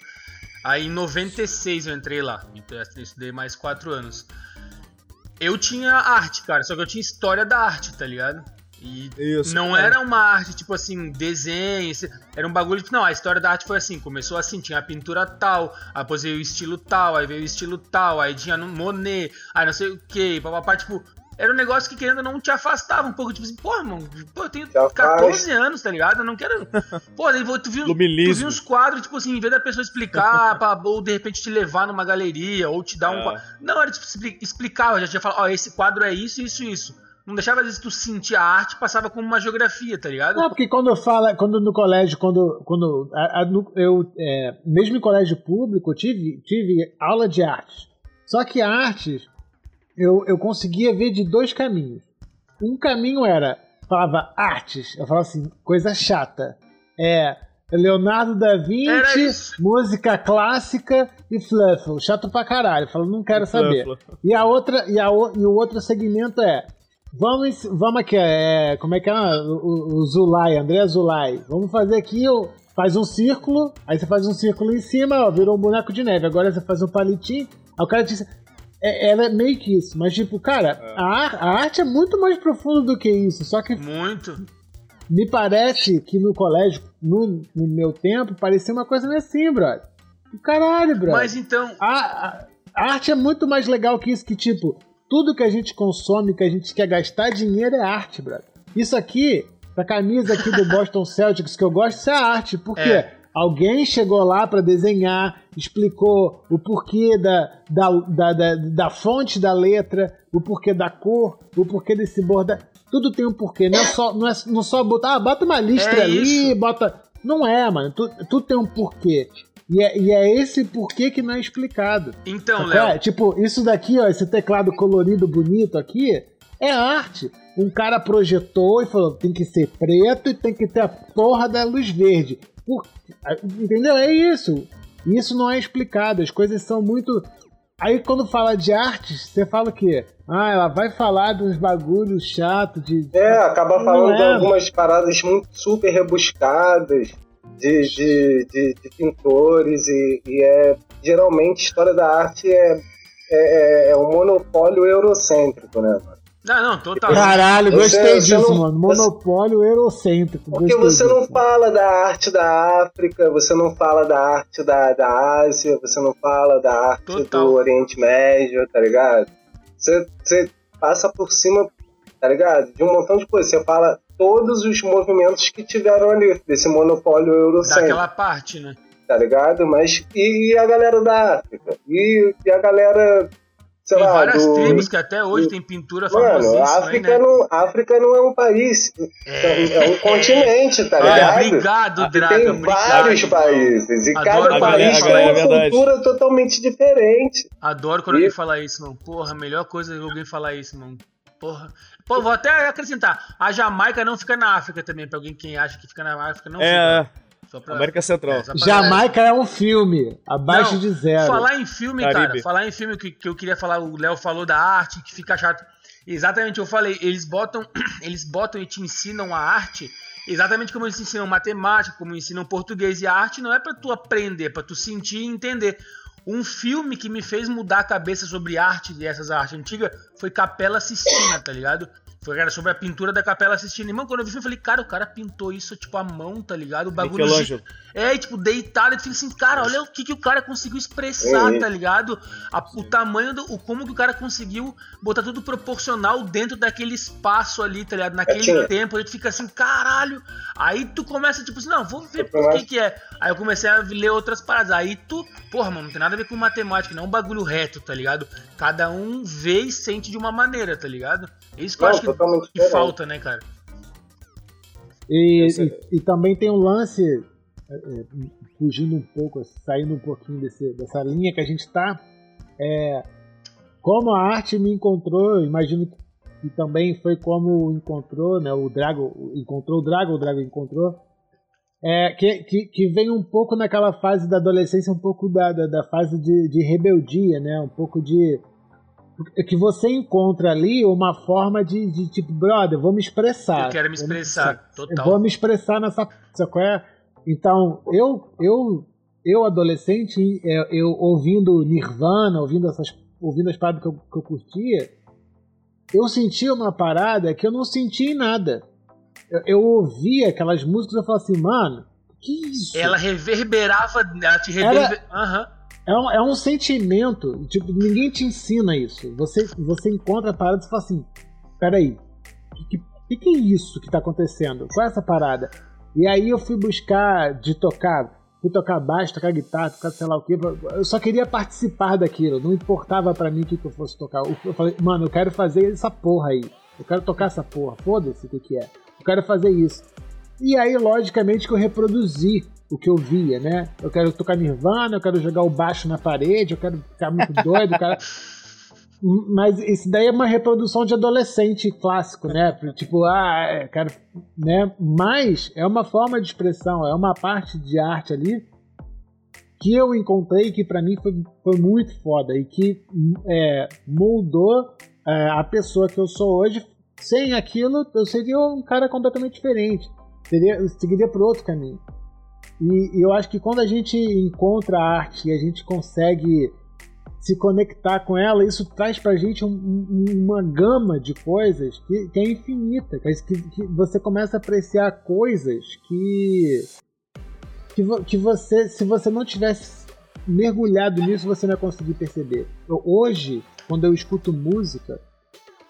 Aí em 96 eu entrei lá, então eu estudei mais 4 anos. Eu tinha arte, cara, só que eu tinha história da arte, tá ligado? E Isso, não é. era uma arte tipo assim, desenho, era um bagulho que não, a história da arte foi assim, começou assim, tinha a pintura tal, depois veio o estilo tal, aí veio o estilo tal, aí tinha no Monet, aí não sei o que, papapá, tipo, era um negócio que querendo ou não te afastava um pouco, tipo assim, porra, mano, pô, eu tenho Te afasta. 14 anos, tá ligado? Eu não quero. *laughs* Pô, aí vou- tu viu, tu viu uns quadros, tipo assim, em vez da pessoa explicar, pra- ou de repente te levar numa galeria, ou te dar um. É. qua- Não, era tipo, expli- explicava, já tinha falado, ó, esse quadro é isso, isso, isso. Não deixava às vezes tu sentir a arte, passava como uma geografia, tá ligado? Não, porque quando eu falo, quando no colégio, quando, quando a- a- no- eu, é, mesmo em colégio público, eu tive, tive aula de arte. Só que a arte, eu, eu conseguia ver de dois caminhos. Um caminho era, falava artes, eu falava assim, coisa chata. É Leonardo da Vinci, música clássica e fluffle. Chato pra caralho. Eu falo, não quero saber. E a outra e, a, o- e o outro segmento é vamos vamos aqui é, como é que é o, o- Zulai, André Zulai. Vamos fazer aqui o faz um círculo, aí você faz um círculo em cima, ó, virou um boneco de neve. Agora você faz um palitinho. Aí o cara diz é, ela é meio que isso, mas tipo, cara, a, ar- a arte é muito mais profunda do que isso. Só que Muito. me parece que no colégio, no, no meu tempo, parecia uma coisa meio assim, brother. Caralho, brother. Mas então. A, a- a arte é muito mais legal que isso, que tipo, tudo que a gente consome, que a gente quer gastar dinheiro é arte, brother. Isso aqui, essa camisa aqui do *laughs* Boston Celtics que eu gosto, isso é arte. Porque É. alguém chegou lá pra desenhar, explicou o porquê da, da, da, da, da fonte da letra, o porquê da cor, o porquê desse bordado. Tudo tem um porquê, não é só, não é, não só botar, ah, bota uma listra É ali, isso. bota. Não é, mano. Tu- Tudo tem um porquê. E é, e é esse porquê que não é explicado. Então, Sacou? É, Léo. Tipo, isso daqui, ó, esse teclado colorido bonito aqui, é arte. Um cara projetou e falou: tem que ser preto e tem que ter a porra da luz verde. Por- Entendeu? É isso. Isso não é explicado. As coisas são muito. Aí quando fala de artes, você fala o quê? Ah, ela vai falar uns bagulhos chatos de. É, acaba falando de é. algumas paradas muito super rebuscadas de, de, de, de pintores e, e é geralmente história da arte é, é, é um monopólio eurocêntrico, né, mano? Não, não, total. Caralho, Você- gostei você disso, não- mano. Monopólio eurocêntrico. Porque você não disso. fala da arte da África, você não fala da arte da, da Ásia, você não fala da arte Total. do Oriente Médio, tá ligado? Você, você passa por cima, tá ligado? De um montão de coisas. Você fala todos os movimentos que tiveram ali, desse monopólio eurocêntrico. Daquela parte, né? tá ligado? Mas e, e a galera da África? E, e a galera, sei Tem lá, várias do... tribos que até hoje tem pintura Mano, famosíssima a aí, África, né? não, África não é um país, é, um *laughs* continente, tá ligado? obrigado, Draga. tem obrigado, vários irmão. países, e Adoro cada país tem uma. É cultura totalmente diferente. Adoro quando E- alguém fala isso, mano. Porra, a melhor coisa é alguém falar isso, mano. Porra. Pô, vou até acrescentar. A Jamaica não fica na África também, pra alguém quem acha que fica na África, não É, fica. Só pra- América Central. É, só pra- Jamaica é um filme, abaixo Não, de zero. Falar em filme, Caribe. cara, falar em filme que, que eu queria falar, o Léo falou da arte, que fica chato. Exatamente, eu falei, eles botam, *clears throat* eles botam e te ensinam a arte exatamente como eles ensinam matemática, como ensinam português. E a arte não é pra tu aprender, é pra tu sentir e entender. Um filme que me fez mudar a cabeça sobre arte e essas artes antigas foi Capela Sistina, tá ligado? Foi, cara, sobre a pintura da Capela Sistina. E, mano, quando eu vi, eu falei, cara, o cara pintou isso, tipo, a mão, tá ligado? O bagulho. Michelangelo. É, tipo, deitado. E tu fica assim, cara, olha o que, que o cara conseguiu expressar, É. tá ligado? A- o tamanho do. O, como que o cara conseguiu botar tudo proporcional dentro daquele espaço ali, tá ligado? Naquele tinha. tempo. Aí tu fica assim, caralho. Aí tu começa, tipo assim, não, vou ver Eu por que que é. Aí eu comecei a ler outras paradas. Aí tu, porra, mano, não tem nada a ver com matemática, não é um bagulho reto, tá ligado? Cada um vê e sente de uma maneira, tá ligado? É isso que eu Não, acho que, totalmente que diferente. falta, né, cara? E, e, e também tem um lance, é, é, fugindo um pouco, saindo um pouquinho desse- dessa linha que a gente tá, é, como a arte me encontrou, imagino que também foi como encontrou, né, o Drago encontrou o Drago, o Drago encontrou, é, que, que, que vem um pouco naquela fase da adolescência, um pouco da, da, da fase de, de rebeldia, né, um pouco de que você encontra ali uma forma de, de tipo, brother, vou me expressar. Eu quero me me- expressar, eu total. vou me expressar nessa. Sabe qual é? Então, eu, eu, eu adolescente, eu, eu ouvindo Nirvana, ouvindo essas. ouvindo as paradas que eu, que eu curtia, eu sentia uma parada que eu não sentia em nada. Eu, eu ouvia aquelas músicas e eu falava assim, mano, que isso? Ela reverberava, ela te Era- reverberava. É um, é um sentimento, tipo, ninguém te ensina isso. Você, você encontra a parada e fala assim: peraí, o que, que, que é isso que tá acontecendo? Qual é essa parada? E aí eu fui buscar de tocar, fui tocar baixo, tocar guitarra, tocar sei lá o que. Eu só queria participar daquilo, não importava pra mim o que, que eu fosse tocar. Eu falei, mano, eu quero fazer essa porra aí. Eu quero tocar essa porra, foda-se o que, que é. Eu quero fazer isso. E aí, logicamente, que eu reproduzi o que eu via, né? Eu quero tocar Nirvana, eu quero jogar o baixo na parede, eu quero ficar muito doido, cara. *laughs* Mas isso daí é uma reprodução de adolescente clássico, né? Tipo, ah, é, quero, né? Mas é uma forma de expressão, é uma parte de arte ali que eu encontrei que pra mim foi, foi muito foda e que é, moldou é, a pessoa que eu sou hoje. Sem aquilo, eu seria um cara completamente diferente. Seria, seguiria por outro caminho. E, eu acho que quando a gente encontra a arte e a gente consegue se conectar com ela, isso traz pra gente um- um- uma gama de coisas que, que é infinita. Que, que você começa a apreciar coisas que, que, que você, se você não tivesse mergulhado nisso, você não ia conseguir perceber. Eu- hoje, quando eu escuto música,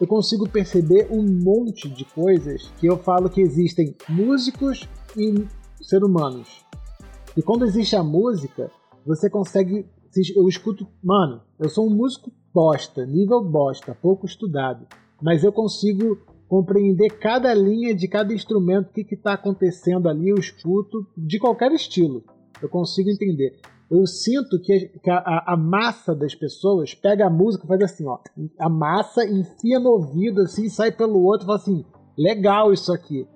eu consigo perceber um monte de coisas que eu falo que existem músicos e seres humanos. E quando existe a música, você consegue. Eu escuto. Mano, eu sou um músico bosta, nível bosta, pouco estudado. Mas eu consigo compreender cada linha de cada instrumento, o que está acontecendo ali, eu escuto de qualquer estilo. Eu consigo entender. Eu sinto que, a, a- massa das pessoas pega a música faz assim, ó. A massa enfia no ouvido, assim, sai pelo outro e fala assim, legal isso aqui.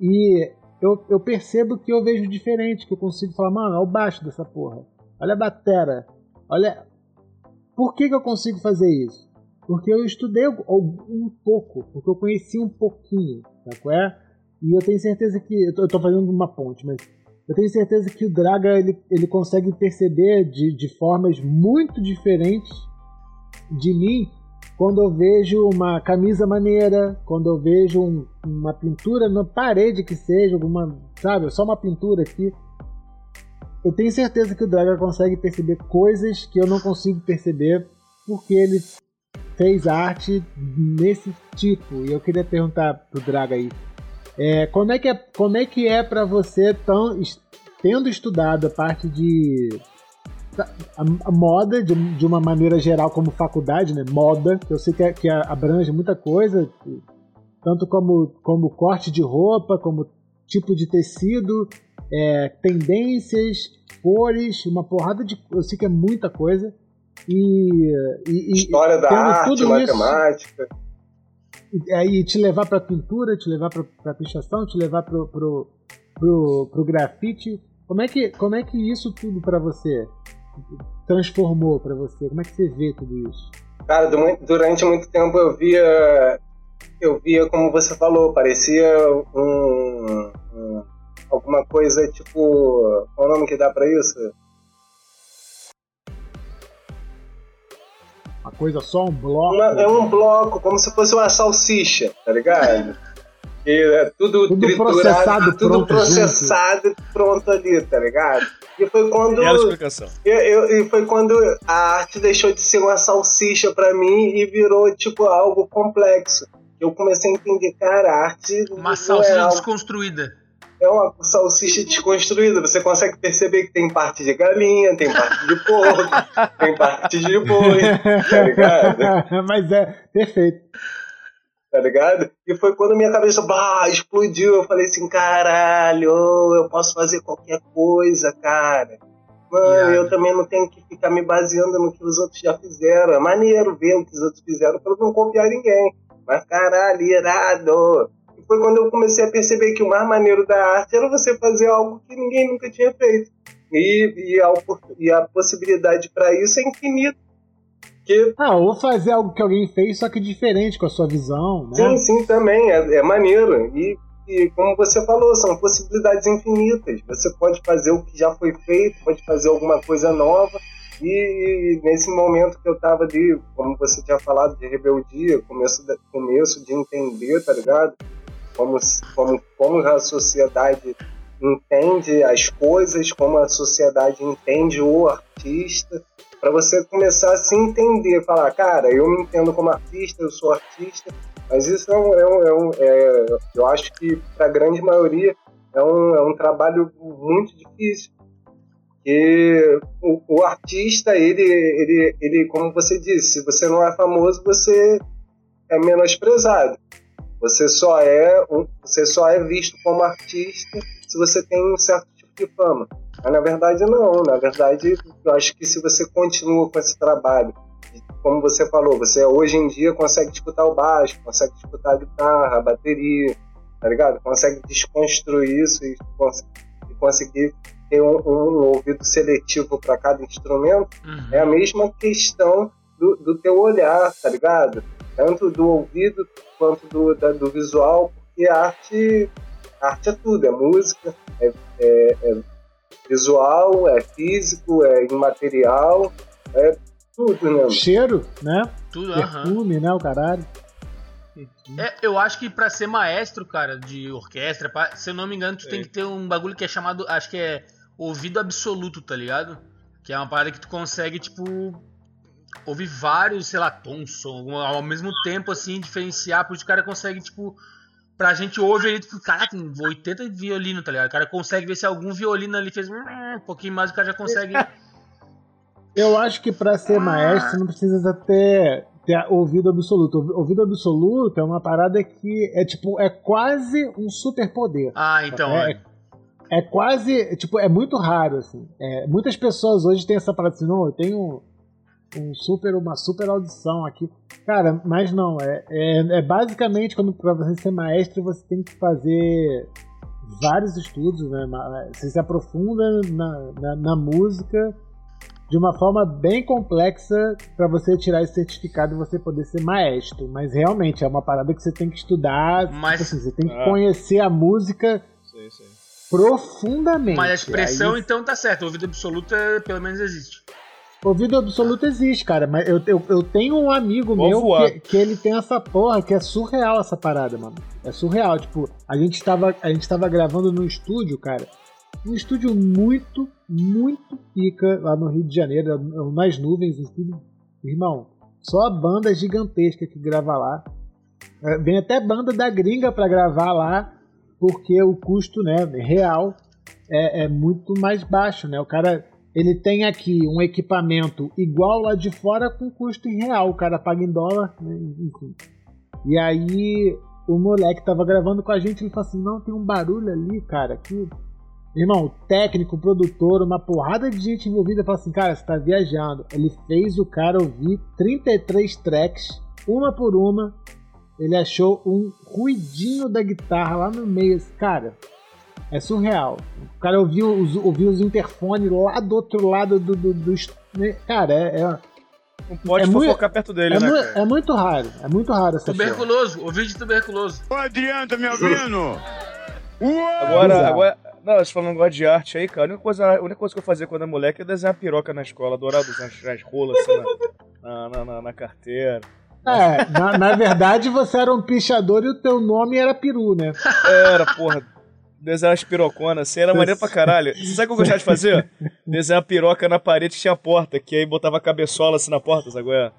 E eu, eu percebo que eu vejo diferente, que eu consigo falar, mano, olha o baixo dessa porra. Olha a batera. Olha. Por que, que eu consigo fazer isso? Porque eu estudei um, pouco, porque eu conheci um pouquinho, qual é? E eu tenho certeza que. Eu tô, eu tô fazendo uma ponte, mas. Eu tenho certeza que o Draga ele, ele consegue perceber de, de formas muito diferentes de mim quando eu vejo uma camisa maneira, quando eu vejo um- uma pintura na parede que seja, alguma, sabe, só uma pintura aqui. Eu tenho certeza que o Draga consegue perceber coisas que eu não consigo perceber porque ele fez arte nesse tipo. E eu queria perguntar pro Draga aí, é, como é que é, como é que é para você tão tendo estudado a parte de a, a moda de, de uma maneira geral como faculdade, né? Moda, que eu sei que, é- que abrange muita coisa, tanto como, como corte de roupa, como tipo de tecido, é, tendências, cores, uma porrada de. Eu sei que é muita coisa. E, e- e História da tendo arte, tudo isso- matemática. e aí te levar pra pintura, te levar pra pichação, te levar pro, pro, pro, pro grafite. Como é, que, como é que isso tudo pra você transformou pra você? Como é que você vê tudo isso? Cara, durante muito tempo eu via, eu via como você falou, parecia um, um- alguma coisa tipo, qual é o nome que dá pra isso? Uma coisa só, um bloco. Uma- é um bloco, como se fosse uma salsicha, tá ligado? E é tudo, Tudo triturado, processado, tudo pronto processado e pronto ali, tá ligado? E foi quando Bela explicação. eu, eu- e foi quando a arte deixou de ser uma salsicha pra mim e virou tipo algo complexo. Eu comecei a entender, cara, a arte Uma é, salsicha algo- desconstruída. é uma salsicha desconstruída. Você consegue perceber que tem parte de galinha, tem parte de porco, *laughs* tem parte de boi, tá ligado? Mas é perfeito. Tá ligado? E foi quando minha cabeça bah, explodiu. Eu falei assim, caralho, eu posso fazer qualquer coisa, cara. Mano, eu também não tenho que ficar me baseando no que os outros já fizeram. É maneiro ver o que os outros fizeram pra eu não copiar ninguém. Mas caralho, irado. E foi quando eu comecei a perceber que o mais maneiro da arte era você fazer algo que ninguém nunca tinha feito. E, e, a, e a possibilidade pra isso é infinita. Que Ah, ou fazer algo que alguém fez, só que diferente com a sua visão, né? Sim, sim, também. É, é maneiro. E, e como você falou, são possibilidades infinitas. Você pode fazer o que já foi feito, pode fazer alguma coisa nova. E, e nesse momento que eu tava de, como você tinha falado, de rebeldia, começo, da- começo de entender, tá ligado? Como, como, como a sociedade entende as coisas, como a sociedade entende o artista, para você começar a se entender, falar, cara, eu me entendo como artista, eu sou artista, mas isso é um, é um, é um- é- eu acho que para a grande maioria é um, é um trabalho muito difícil. E o, o artista, ele, ele, ele, como você disse, se você não é famoso, você é menosprezado. Você só é, você só é visto como artista se você tem um certo tipo de fama. Mas na verdade não, na verdade eu acho que se você continua com esse trabalho, como você falou, você hoje em dia consegue escutar o baixo, consegue escutar a guitarra, a bateria, tá ligado? Consegue desconstruir isso e, cons- e conseguir ter um, um ouvido seletivo para cada instrumento, Uhum. é a mesma questão do, do teu olhar, tá ligado? Tanto do ouvido quanto do, da- do visual, porque a arte, a arte é tudo, é música, é, é- é visual, é físico, é imaterial, é tudo, né? Cheiro, né? Tudo. Perfume, né? O caralho. É, eu acho que pra ser maestro, cara, de orquestra, pá, se eu não me engano, tu Sim. tem que ter um bagulho que é chamado, acho que é ouvido absoluto, tá ligado? Que é uma parada que tu consegue, tipo, ouvir vários, sei lá, tons, som, ao mesmo tempo, assim, diferenciar, por isso o cara consegue, tipo, pra gente ouve ele, tipo, caraca, tem 80 violino, tá ligado? O cara consegue ver se algum violino ali fez um pouquinho mais, o cara já consegue. *laughs* Eu acho que pra ser maestro você não precisa ter, ter ouvido absoluto. Ouvido absoluto é uma parada que é tipo, é quase um superpoder. Ah, então, É, olha. É quase, tipo, é muito raro, assim. É, muitas pessoas hoje têm essa parada assim, não, eu tenho um super, uma super audição aqui. Cara, mas não, é, é, é basicamente quando pra você ser maestro você tem que fazer vários estudos, né? Ma- Você se aprofunda na, na, na música de uma forma bem complexa para você tirar esse certificado e você poder ser maestro. Mas realmente é uma parada que você tem que estudar. Mas- tipo assim, você tem que Ah. conhecer a música Sim, sim. profundamente. Mas a expressão, Aí, então, tá certo. O ouvido absoluto, é, pelo menos, existe. Ouvido absoluto existe, cara. Mas eu, eu, eu tenho um amigo Vou meu que, que ele tem essa porra que é surreal essa parada, mano. É surreal. Tipo, a gente tava, a gente tava gravando no estúdio, cara. Um estúdio muito, muito pica lá no Rio de Janeiro, nas nuvens, um estúdio. Irmão, só a banda gigantesca que grava lá. É, Vem até banda da gringa pra gravar lá, porque o custo, né, real é, é muito mais baixo, né? O cara ele tem aqui um equipamento igual lá de fora com custo em real. O cara paga em dólar, né? enfim. E aí o moleque tava gravando com a gente, ele falou assim, não, tem um barulho ali, cara, que... Irmão, técnico, produtor, uma porrada de gente envolvida falou assim, cara, você tá viajando. Ele fez o cara ouvir 33 tracks, uma por uma. Ele achou um ruidinho da guitarra lá no meio. Cara, é surreal. O cara ouviu os, ouviu os interfones lá do outro lado do. do, do né? cara, é, é, Não pode É muito- fofocar perto dele, é, né, mu- é muito raro. É muito raro essa. Tuberculoso, ouvido de tuberculoso. Ô Adriano, tá me ouvindo? Agora, Bizarro. agora. Não, você falando agora de arte aí, cara. A única coisa, a única coisa que eu fazia quando era moleque é desenhar piroca na escola. Adorava desenhar as rolas assim, na, na, na, na, na carteira. É, na, na verdade você era um pichador e o teu nome era peru, né? Era, porra. Desenhar as piroconas, assim, era maneiro pra caralho. Você sabe o que eu gostava de fazer? Desenhar piroca na parede que tinha porta, que aí botava a cabeçola assim na porta, sabe? qual é?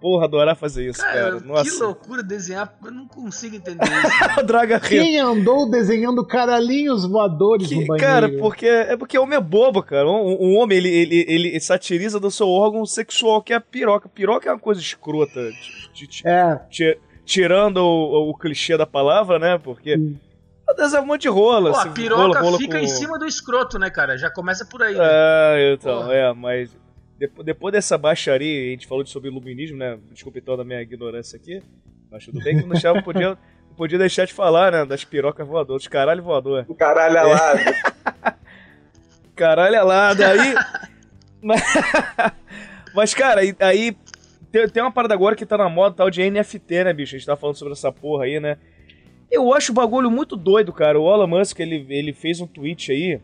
Porra, adorar fazer isso, cara. Cara, que Nossa. loucura desenhar, eu não consigo entender isso. *laughs* Draga. Quem andou desenhando caralhinhos voadores no Que- banheiro? cara, porque é porque o homem é bobo, cara. Um, um homem, ele, ele, ele satiriza do seu órgão sexual, que é a piroca. Piroca é uma coisa escrota. ti- ti- É, ti- tirando o, o clichê da palavra, né? Porque. Hum. É um monte de rola. Pô, a assim, piroca rola, rola fica com- em cima do escroto, né, cara? Já começa por aí. né? É, então, Porra. é, mas. Depois, depois dessa baixaria, a gente falou sobre iluminismo, né? Desculpa então da minha ignorância aqui. Mas tudo bem que não, deixava, não, podia, podia deixar de falar, né? Das pirocas voadoras, dos caralho voador. Caralho, alado. *laughs* Caralho, é lá, daí. mas, mas, cara, aí, aí tem, tem uma parada agora que tá na moda tal de NFT, né, bicho? A gente tá falando sobre essa porra aí, né? Eu acho o bagulho muito doido, cara. O Elon Musk, ele, ele fez um tweet aí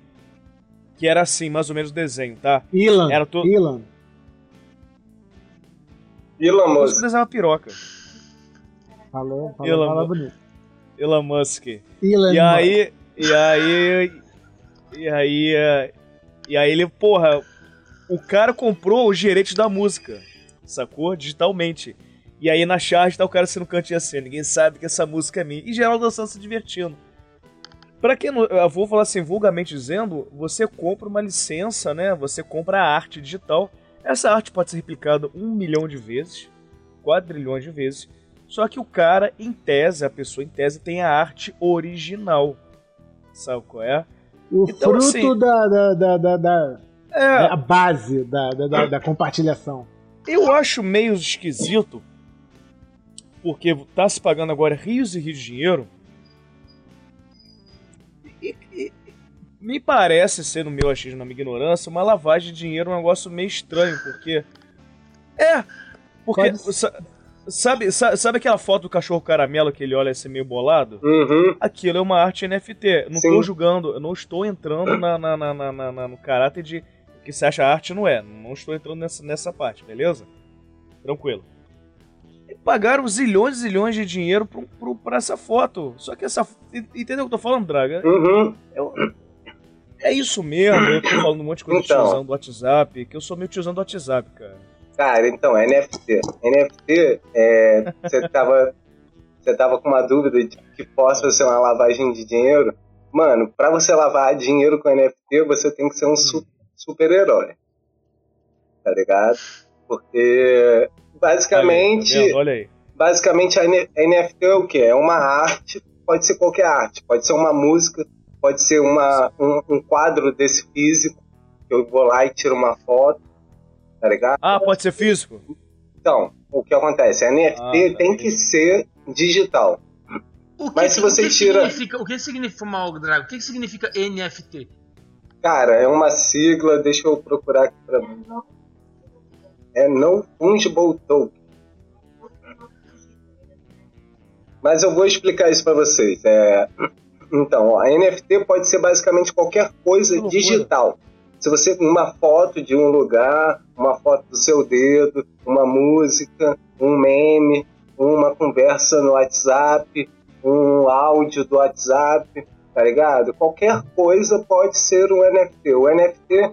que era assim, mais ou menos o desenho, tá? Ilan. Era to- Ilan. Elon Musk Musk. desenhava piroca. Falou, falou, Elon fala Musk. bonito. Elon Musk. Ilan. E aí, e aí, e aí, e aí ele, porra, o cara comprou os direitos da música, sacou? Digitalmente. E aí na charge tá o cara sendo cantinho assim, ninguém sabe que essa música é minha. E geral dançando se divertindo. Pra quem não, eu vou falar assim, vulgarmente dizendo, você compra uma licença, né? Você compra a arte digital. Essa arte pode ser replicada um milhão de vezes, quadrilhões de vezes. Só que o cara, em tese, a pessoa em tese tem a arte original. Sabe qual é? O Então, fruto assim- da, da, da, da, da- É, a base da, da, da, da compartilhação. eu acho meio esquisito, porque tá se pagando agora rios e rios de dinheiro. E, e- me parece ser, no meu achismo, na minha ignorância, uma lavagem de dinheiro, um negócio meio estranho, porque. É! Porque. Sabe, sa- sabe aquela foto do cachorro caramelo que ele olha assim meio bolado? Uhum. Aquilo é uma arte NFT. Não estou julgando, eu não estou entrando na, na- na- na- na- na- no caráter de que você acha arte não é. Não estou entrando nessa, nessa parte, beleza? Tranquilo. E pagaram zilhões e zilhões de dinheiro pro, pro, pra essa foto. Só que essa. Entendeu o que eu tô falando, Draga? Uhum. Eu- é isso mesmo, eu tô falando um monte de coisa Então. tiozão do WhatsApp, que eu sou meio tiozão do WhatsApp, cara. Cara, então, NFT. NFT, é, você tava, você tava com uma dúvida de que possa ser uma lavagem de dinheiro. Mano, pra você lavar dinheiro com NFT, você tem que ser um su- super-herói. Tá ligado? Porque, basicamente, Aí, tá? Olha aí. basicamente a NFT é o quê? É uma arte, pode ser qualquer arte, pode ser uma música, pode ser uma, um, um quadro desse físico, que eu vou lá e tiro uma foto, tá ligado? Ah, pode ser físico? Então, o que acontece? A NFT Ah, tem entendi. que ser digital. O que, Mas se o você que tira- Significa, o que significa, Mal Drago? O que significa NFT? Cara, é uma sigla, deixa eu procurar aqui pra mim. É No Fungible Token. Mas eu vou explicar isso pra vocês. É, Então, ó, a NFT pode ser basicamente qualquer coisa digital. Se você uma foto de um lugar, uma foto do seu dedo, uma música, um meme, uma conversa no WhatsApp, um áudio do WhatsApp, tá ligado? Qualquer coisa pode ser um NFT. O NFT,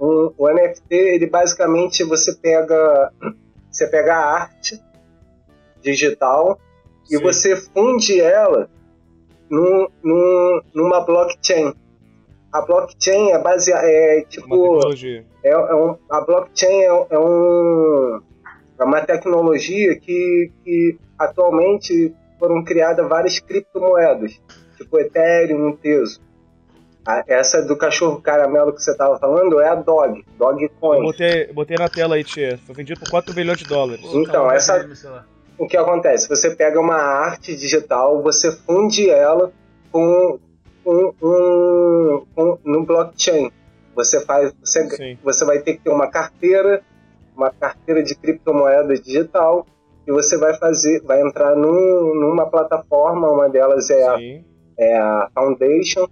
um- o NFT, ele basicamente você pega, *clears throat* você pega a arte digital e Sim. você funde ela num, num- numa blockchain. A blockchain é baseada, é Uma tipo, tecnologia. é, é um, a blockchain é, é um, é uma tecnologia que, que atualmente foram criadas várias criptomoedas, tipo Ethereum, Teso. Essa do cachorro caramelo que você estava falando é a Dog, Dogcoin. botei, botei na tela aí, Tia. Foi vendido por 4 bilhões de dólares. Então, calma, essa-. O que acontece? Você pega uma arte digital, você funde ela com, com, um, com- no blockchain. Você faz, você, Sim. você vai ter que ter uma carteira, uma carteira de criptomoedas digital, e você vai fazer, vai entrar num- numa plataforma, uma delas é a, é a Foundation,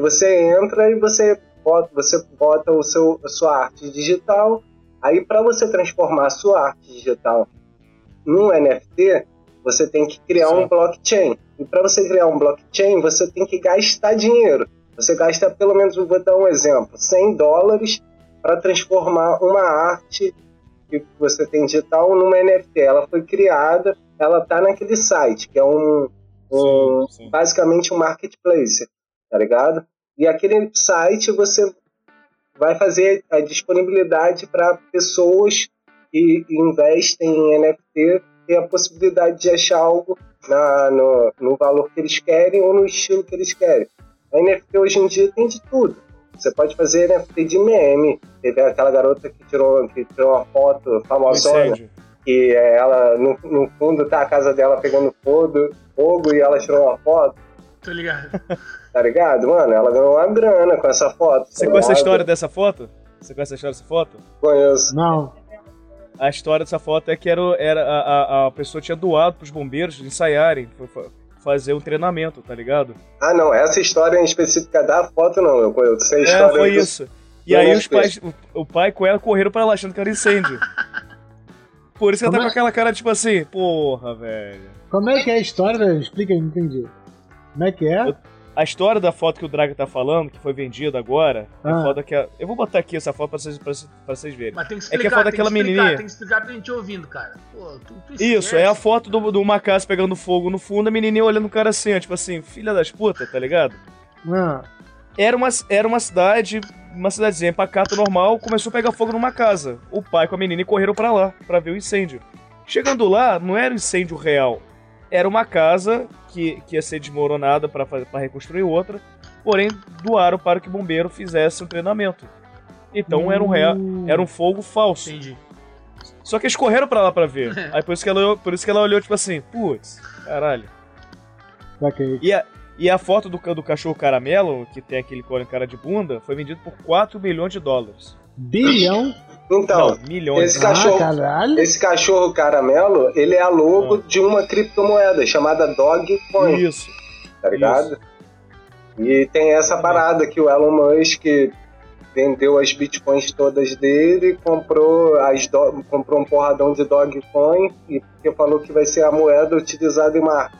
você entra e você bota, você bota o seu, a sua arte digital, Aí, para você transformar a sua arte digital num NFT, você tem que criar Sim. um blockchain. E para você criar um blockchain, você tem que gastar dinheiro. Você gasta pelo menos, vou dar um exemplo, 100 dólares para transformar uma arte que você tem digital numa NFT. Ela foi criada, ela está naquele site, que é um, um Sim, sim. basicamente um marketplace, tá ligado? E aquele site você vai fazer a disponibilidade para pessoas que investem em NFT ter a possibilidade de achar algo na, no, no valor que eles querem ou no estilo que eles querem. A NFT hoje em dia tem de tudo. Você pode fazer NFT de meme. Teve aquela garota que tirou, que tirou uma foto famosona que ela no, no fundo tá a casa dela pegando fogo, fogo e ela tirou uma foto, Tô ligado. *laughs* tá ligado? Mano, ela ganhou uma grana com essa foto. Você tá conhece a história dessa foto? Você conhece a história dessa foto? Conheço. Não. A história dessa foto é que era, era a, a, a pessoa tinha doado pros bombeiros ensaiarem, fa- fa- fazer um treinamento, tá ligado? Ah, não, essa história em específica da foto não, eu conheço a É, história. foi do- isso. E aí os pais, o, o pai com ela correram pra lá achando que era incêndio. Por isso que ela tá Como com é- aquela cara tipo assim, porra, velho. Como é que é a história? Explica aí, não entendi. Como é que é? Eu- A história da foto que o Draga tá falando, que foi vendida agora, é Ah. foda que a... Eu vou botar aqui essa foto pra vocês, pra, vocês- pra vocês verem. Mas tem que É que é explicar, foda tem que aquela explicar, menininha. tem que explicar pra gente ouvindo, cara. Pô, tu, tu Isso, é a foto do, de uma casa pegando fogo no fundo, a menininha olhando o cara assim, ó, tipo assim, filha das putas, tá ligado? Ah, Era uma, era uma cidade, uma cidadezinha pacata normal, começou a pegar fogo numa casa. O pai com a menina correram pra lá, pra ver o incêndio. Chegando lá, não era um incêndio real. Era uma casa que, que ia ser desmoronada pra reconstruir outra, porém doaram para que o bombeiro fizesse um treinamento. Então era um, real, Hum. era um fogo falso. Entendi. Só que eles correram pra lá pra ver. *laughs* Aí por isso que ela, olhou- por isso que ela olhou, tipo assim, putz, caralho. saquei. E a, e a foto do, do cachorro caramelo, que tem aquele cone cara de bunda, foi vendido por 4 milhões de dólares. Bilhão? Então, Não, milhões. esse cachorro- Ah, esse cachorro caramelo, ele é a logo Ah. de uma criptomoeda chamada Dogecoin. Isso. tá ligado? E tem essa parada que o Elon Musk vendeu as bitcoins todas dele, comprou, as do- comprou um porradão de Dogecoin e porque falou que vai ser a moeda utilizada em Marte,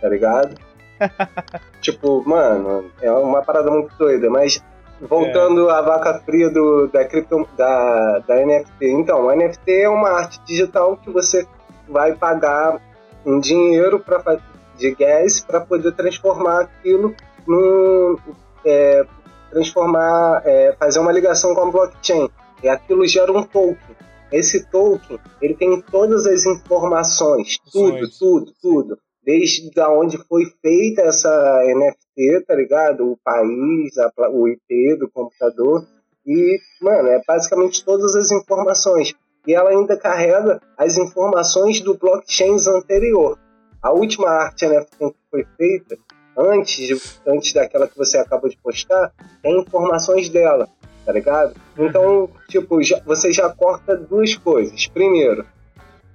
tá ligado? *laughs* tipo, mano, é uma parada muito doida, mas voltando à vaca fria do, da, cripto, da, da NFT. Então, a NFT é uma arte digital que você vai pagar um dinheiro pra, de gas para poder transformar aquilo num. é, transformar. é, fazer uma ligação com a blockchain. E aquilo gera um token. Esse token, ele tem todas as informações, tudo, tudo, tudo. Desde da onde foi feita essa NFT, tá ligado? O país, a o IP do computador. E, mano, é basicamente todas as informações. E ela ainda carrega as informações do blockchain anterior. A última arte NFT que foi feita, antes, de- antes daquela que você acabou de postar, tem informações dela, tá ligado? Então, tipo, já- você já corta duas coisas. Primeiro,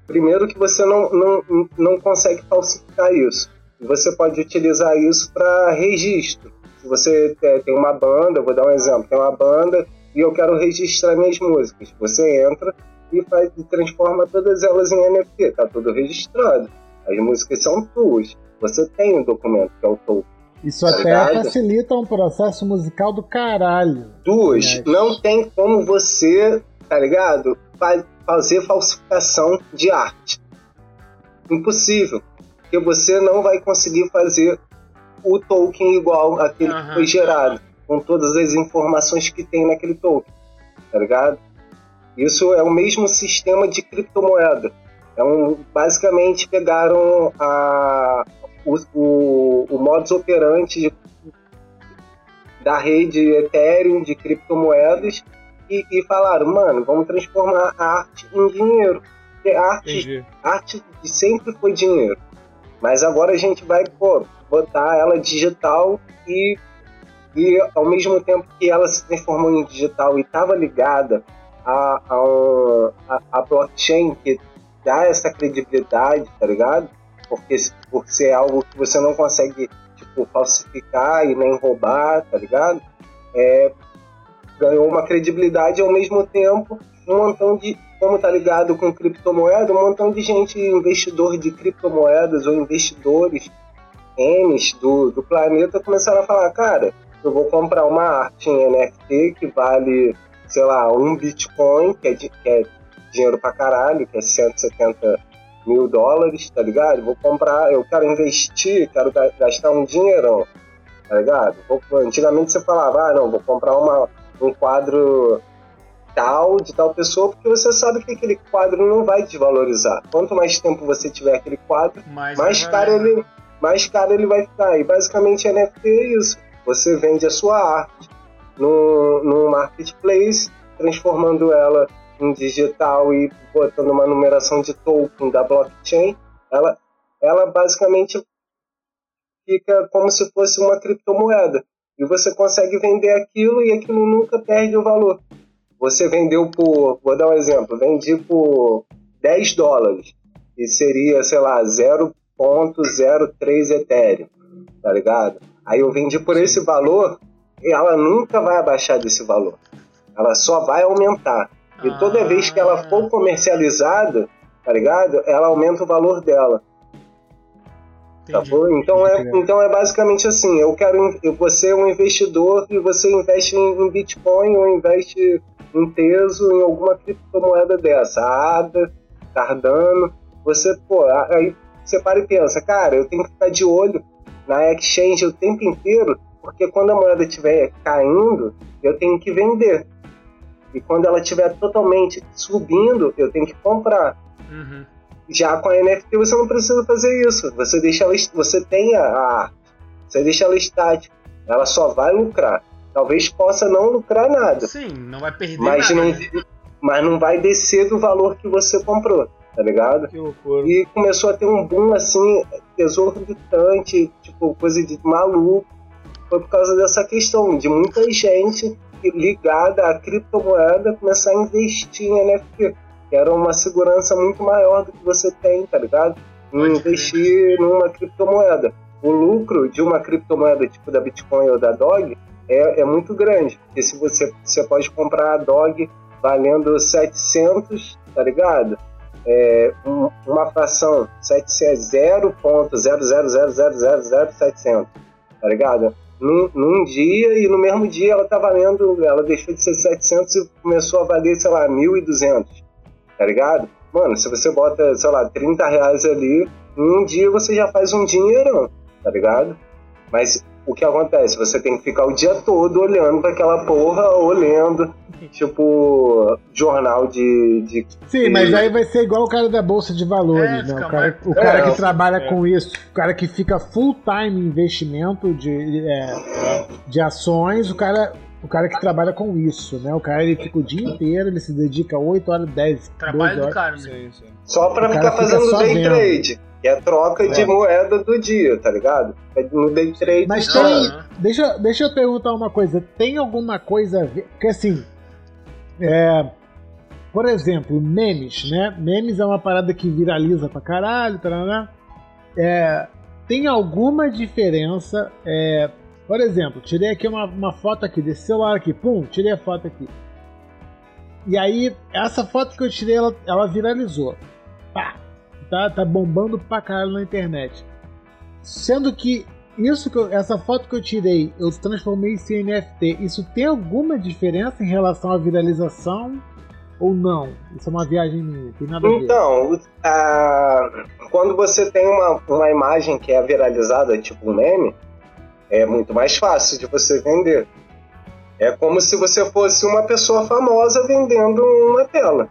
primeiro que você não, não, não consegue falsificar isso. Você pode utilizar isso para registro. Se você te- tem uma banda, vou dar um exemplo, tem uma banda e eu quero registrar minhas músicas. Você entra e, faz, e transforma todas elas em NFT, tá tudo registrado. As músicas são tuas. Você tem o documento, que é o token. Isso até Verdade. facilita um processo musical do caralho. Duas, Yes. não tem como você, tá ligado? Fa- Fazer falsificação de arte. Impossível. Porque você não vai conseguir fazer o token igual àquele que Aham. foi gerado, com todas as informações que tem naquele token. Tá ligado? Isso é o mesmo sistema de criptomoeda. Então, basicamente, pegaram a, o, o, o modus operandi de da rede Ethereum de criptomoedas e, e falaram, mano, vamos transformar a arte em dinheiro. Porque arte, Entendi. arte sempre foi dinheiro. Mas agora a gente vai pô, botar ela digital e, e ao mesmo tempo que ela se transformou em digital e estava ligada a, a, a, blockchain que dá essa credibilidade, tá ligado? Porque por ser algo que você não consegue tipo, falsificar e nem roubar, tá ligado? É, ganhou uma credibilidade e ao mesmo tempo um montão de, como tá ligado com criptomoeda, um montão de gente, investidor de criptomoedas ou investidores M's do, do planeta começaram a falar, cara, eu vou comprar uma arte em NFT que vale, sei lá, um Bitcoin, que é, de, que é dinheiro pra caralho, que é 170 mil dólares, tá ligado? Vou comprar, eu quero investir, quero gastar um dinheirão, tá ligado? Vou, antigamente você falava, ah, não, vou comprar uma, um quadro tal, de tal pessoa, porque você sabe que aquele quadro não vai desvalorizar. Quanto mais tempo você tiver aquele quadro, mais, mais caro ele mais caro ele vai ficar. E basicamente NFT é isso. Você vende a sua arte no, no marketplace, transformando ela em digital e botando uma numeração de token da blockchain. Ela, ela basicamente fica como se fosse uma criptomoeda. E você consegue vender aquilo e aquilo nunca perde o valor. Você vendeu por, vou dar um exemplo, vendi por 10 dólares e seria, sei lá, 0.03 Ethereum, tá ligado? Aí eu vendi por esse valor e ela nunca vai abaixar desse valor. Ela só vai aumentar. E toda vez que ela for comercializada, tá ligado? Ela aumenta o valor dela. Tá bom? Então é, então é basicamente assim, eu quero você é um investidor e você investe em, em Bitcoin ou investe em Teso, em alguma criptomoeda dessa, ADA, Cardano, você, pô, aí você para e pensa, cara, eu tenho que ficar de olho na exchange o tempo inteiro, porque quando a moeda estiver caindo, eu tenho que vender. E quando ela estiver totalmente subindo, eu tenho que comprar. Uhum. Já com a NFT você não precisa fazer isso. Você deixa ela, você tem a arte, você deixa ela estática. Ela só vai lucrar. Talvez possa não lucrar nada. Sim, não vai perder mas nada. Não, né? mas não vai descer do valor que você comprou tá ligado? E começou a ter um boom assim, exorbitante, tipo, coisa de maluco. Foi por causa dessa questão de muita gente ligada à criptomoeda começar a investir em NFT, que era uma segurança muito maior do que você tem, tá ligado? Em investir numa criptomoeda. O lucro de uma criptomoeda tipo da Bitcoin ou da Dog é, é muito grande, porque se você, você pode comprar a Dog valendo 700, tá ligado? é, um, uma fração 0.000000700, tá ligado? Num, num, dia e no mesmo dia ela tá valendo, ela deixou de ser 700 e começou a valer, sei lá, 1.200, tá ligado? Mano, se você bota, sei lá, 30 reais ali, em um dia você já faz um dinheirão, tá ligado? Mas o que acontece? Você tem que ficar o dia todo olhando para aquela porra ou lendo, tipo, jornal de, de. Sim, mas aí vai ser igual o cara da Bolsa de Valores, é, né? O cara, o cara é, que trabalha é. com isso, o cara que fica full time investimento de, é, de ações, o cara. O cara que trabalha com isso, né? O cara ele fica o dia inteiro, ele se dedica 8 horas, 10, Trabalho 12 horas. do cara, né? Só pra ficar fazendo day vendo. trade. Que é troca é. de moeda do dia, tá ligado? É no day trade. Mas tem. Deixa, deixa eu perguntar uma coisa. Tem alguma coisa a ver. Porque assim. É, por exemplo, memes, né? Memes é uma parada que viraliza pra caralho, tarará. É, tem alguma diferença? É, por exemplo, tirei aqui uma, uma foto aqui desse celular aqui, pum, tirei a foto aqui. E aí, essa foto que eu tirei, ela, ela viralizou. Pá, tá, tá bombando pra caralho na internet. Sendo que isso que eu, essa foto que eu tirei, eu transformei em NFT. Isso tem alguma diferença em relação à viralização ou não? Isso é uma viagem minha, tem nada a ver. Então, uh, quando você tem uma, uma imagem que é viralizada, tipo um meme, é muito mais fácil de você vender. É como se você fosse uma pessoa famosa vendendo uma tela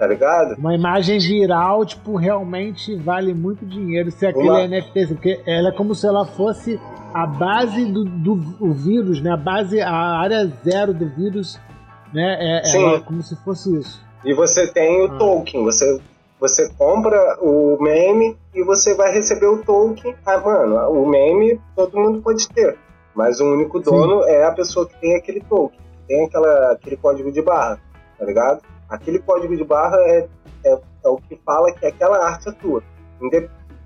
tá ligado? Uma imagem viral, tipo, realmente vale muito dinheiro se aquele Uma... NFT, porque ela é como se ela fosse a base do, do vírus, né? A base, a área zero do vírus, né? É, Sim. Ela, é como se fosse isso. E você tem o ah. token, você, você compra o meme e você vai receber o token. Ah, mano, o meme todo mundo pode ter, mas o único dono Sim. é a pessoa que tem aquele token, tem aquela, aquele código de barra, tá ligado? Aquele código de barra é, é, é o que fala que aquela arte é tua.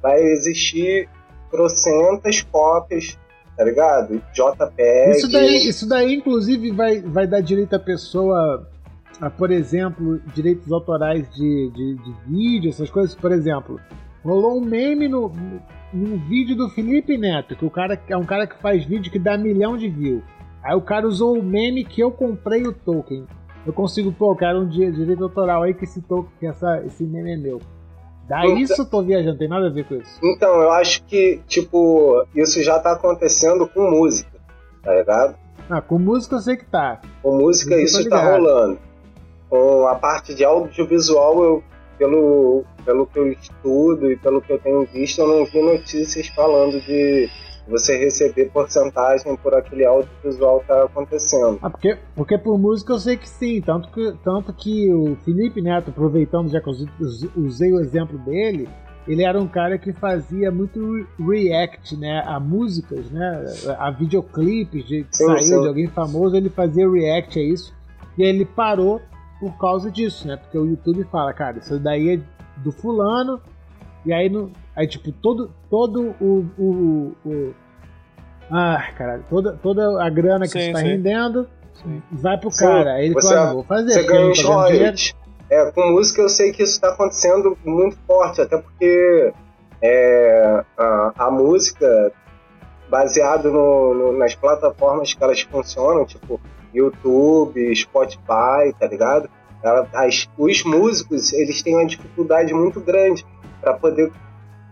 Vai existir trocentas cópias tá ligado? JPEG. Isso daí, isso daí inclusive, vai, vai dar direito à pessoa a, por exemplo, direitos autorais de, de, de vídeo, essas coisas. Por exemplo, rolou um meme no, num vídeo do Felipe Neto, que o cara é um cara que faz vídeo que dá milhão de views. Aí o cara usou o meme que eu comprei o token. Eu consigo, pô, cara, um dia direito autoral aí que esse token, que essa, esse meme é meu. Daí Então- isso eu tô viajando, tem nada a ver com isso. Então, eu acho que, tipo, isso já tá acontecendo com música, tá ligado? Ah, com música eu sei que tá. Com música Isso isso tá ligado. rolando. Com a parte de audiovisual, eu, pelo, pelo que eu estudo e pelo que eu tenho visto, eu não vi notícias falando de você receber porcentagem por aquele audiovisual que tá acontecendo. Ah, porque, porque por música eu sei que sim. Tanto que, tanto que o Felipe Neto, aproveitando já que eu us- usei o exemplo dele, ele era um cara que fazia muito re- react, né? A músicas, né? A videoclipes de, que Sim, saiu sim. de alguém famoso, ele fazia react a isso. E aí ele parou por causa disso, né? Porque o YouTube fala, cara, isso daí é do fulano. E aí, no, aí tipo, todo, todo o, o, o- Ah, caralho, toda, toda a grana que Sim, está sim. rendendo Sim. vai pro Sim, cara. Aí ele você- fala, "Ah, vou fazer. Você dinheiro." royalties. É, com música eu sei que isso está acontecendo muito forte, até porque é, a, a música, baseado no, no- nas plataformas que elas funcionam, tipo YouTube, Spotify, tá ligado? Ela- as- os músicos, eles têm uma dificuldade muito grande para poder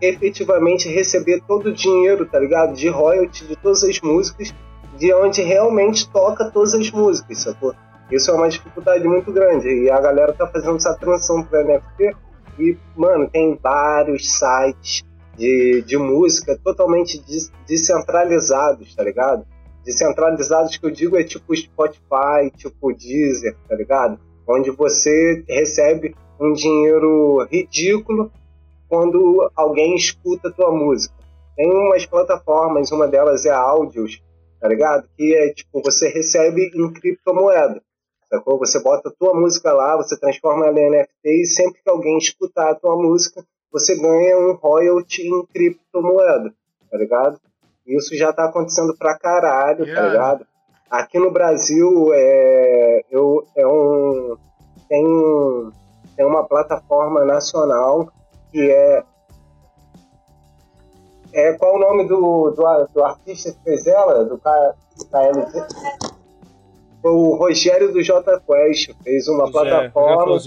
efetivamente receber todo o dinheiro, tá ligado? De royalty de todas as músicas, de onde realmente toca todas as músicas, sacou? Isso é uma dificuldade muito grande. E a galera tá fazendo essa transição para NFT. E, mano, tem vários sites de, de música totalmente des- descentralizados, tá ligado? Descentralizados que eu digo é tipo Spotify, tipo Deezer, tá ligado? Onde você recebe um dinheiro ridículo quando alguém escuta a tua música. Tem umas plataformas, uma delas é a Audios, tá ligado? Que é tipo, você recebe em criptomoeda. Sacou? Você bota a tua música lá, você transforma ela em NFT e sempre que alguém escutar a tua música, você ganha um royalty em criptomoeda, tá ligado? Isso já tá acontecendo pra caralho, tá Yeah. ligado? Aqui no Brasil é, eu, é um, tem, tem uma plataforma nacional que é. É, qual o nome do, do, do artista que fez ela? Do KLZ? O Rogério do J Quest fez uma Zé plataforma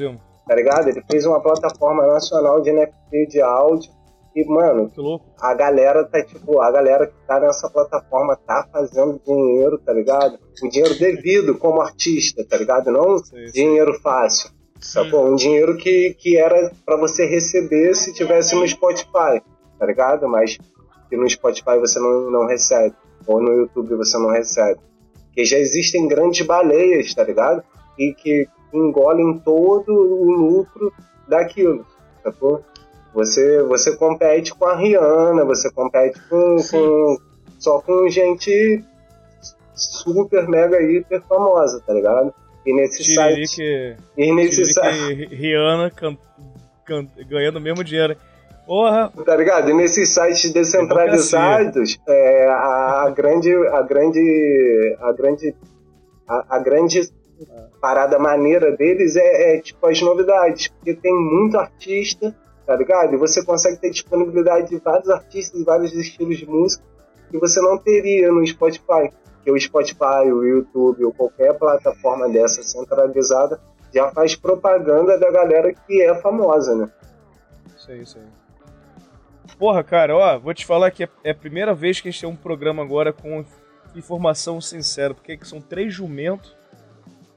tá ligado? Ele fez uma plataforma nacional de NFT de áudio e, mano, a galera tá, tipo, a galera que tá nessa plataforma tá fazendo dinheiro, tá ligado? O dinheiro devido como artista, tá ligado? Não Sim, sim. dinheiro fácil, sacou? Um dinheiro que, que era pra você receber se tivesse no Spotify, tá ligado? Mas que no Spotify você não, não recebe, ou no YouTube você não recebe. Porque já existem grandes baleias, tá ligado? E que engolem todo o lucro daquilo, sacou? Você, você compete com a Rihanna, você compete com, com só com gente super, mega, hiper famosa, tá ligado? E nesse site. Tiririque, E nesse site. Rihanna can, can, ganhando o mesmo dinheiro. Porra, Tá ligado? E nesses sites descentralizados, é, a, a grande. A grande. A grande. A, a grande parada maneira deles é, é, tipo as novidades. Porque tem muito artista, tá ligado? E você consegue ter disponibilidade de vários artistas e vários estilos de música que você não teria no Spotify. Porque o Spotify, o YouTube ou qualquer plataforma dessa centralizada já faz propaganda da galera que é famosa, né? Isso aí, isso aí. Porra, cara, ó, vou te falar que é, é a primeira vez que a gente tem um programa agora com informação sincera, porque são três jumentos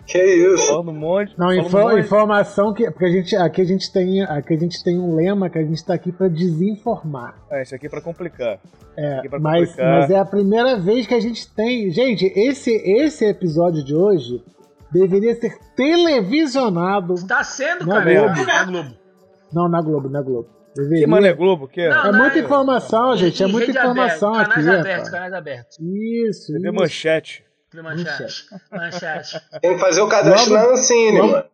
Que isso? falando um monte. Não, falando info- um monte. informação que. Porque a gente, aqui, a gente tem, aqui a gente tem um lema que a gente tá aqui pra desinformar. É, isso aqui é pra complicar. É, Aqui pra mas, complicar. mas é a primeira vez que a gente tem. Gente, esse, esse episódio de hoje deveria ser televisionado. Tá sendo, Na cara, Globo. na Globo. Não, na Globo, na Globo. Deveria. Que mané Globo, que é? Não, É não, muita é- informação, gente. É muita informação aberta, aqui. Canais abertos, canais abertos. Isso, Cadê isso. manchete? Manchete. Manchete. Tem que fazer o cadastro Logo- na Ancine, logo- mano.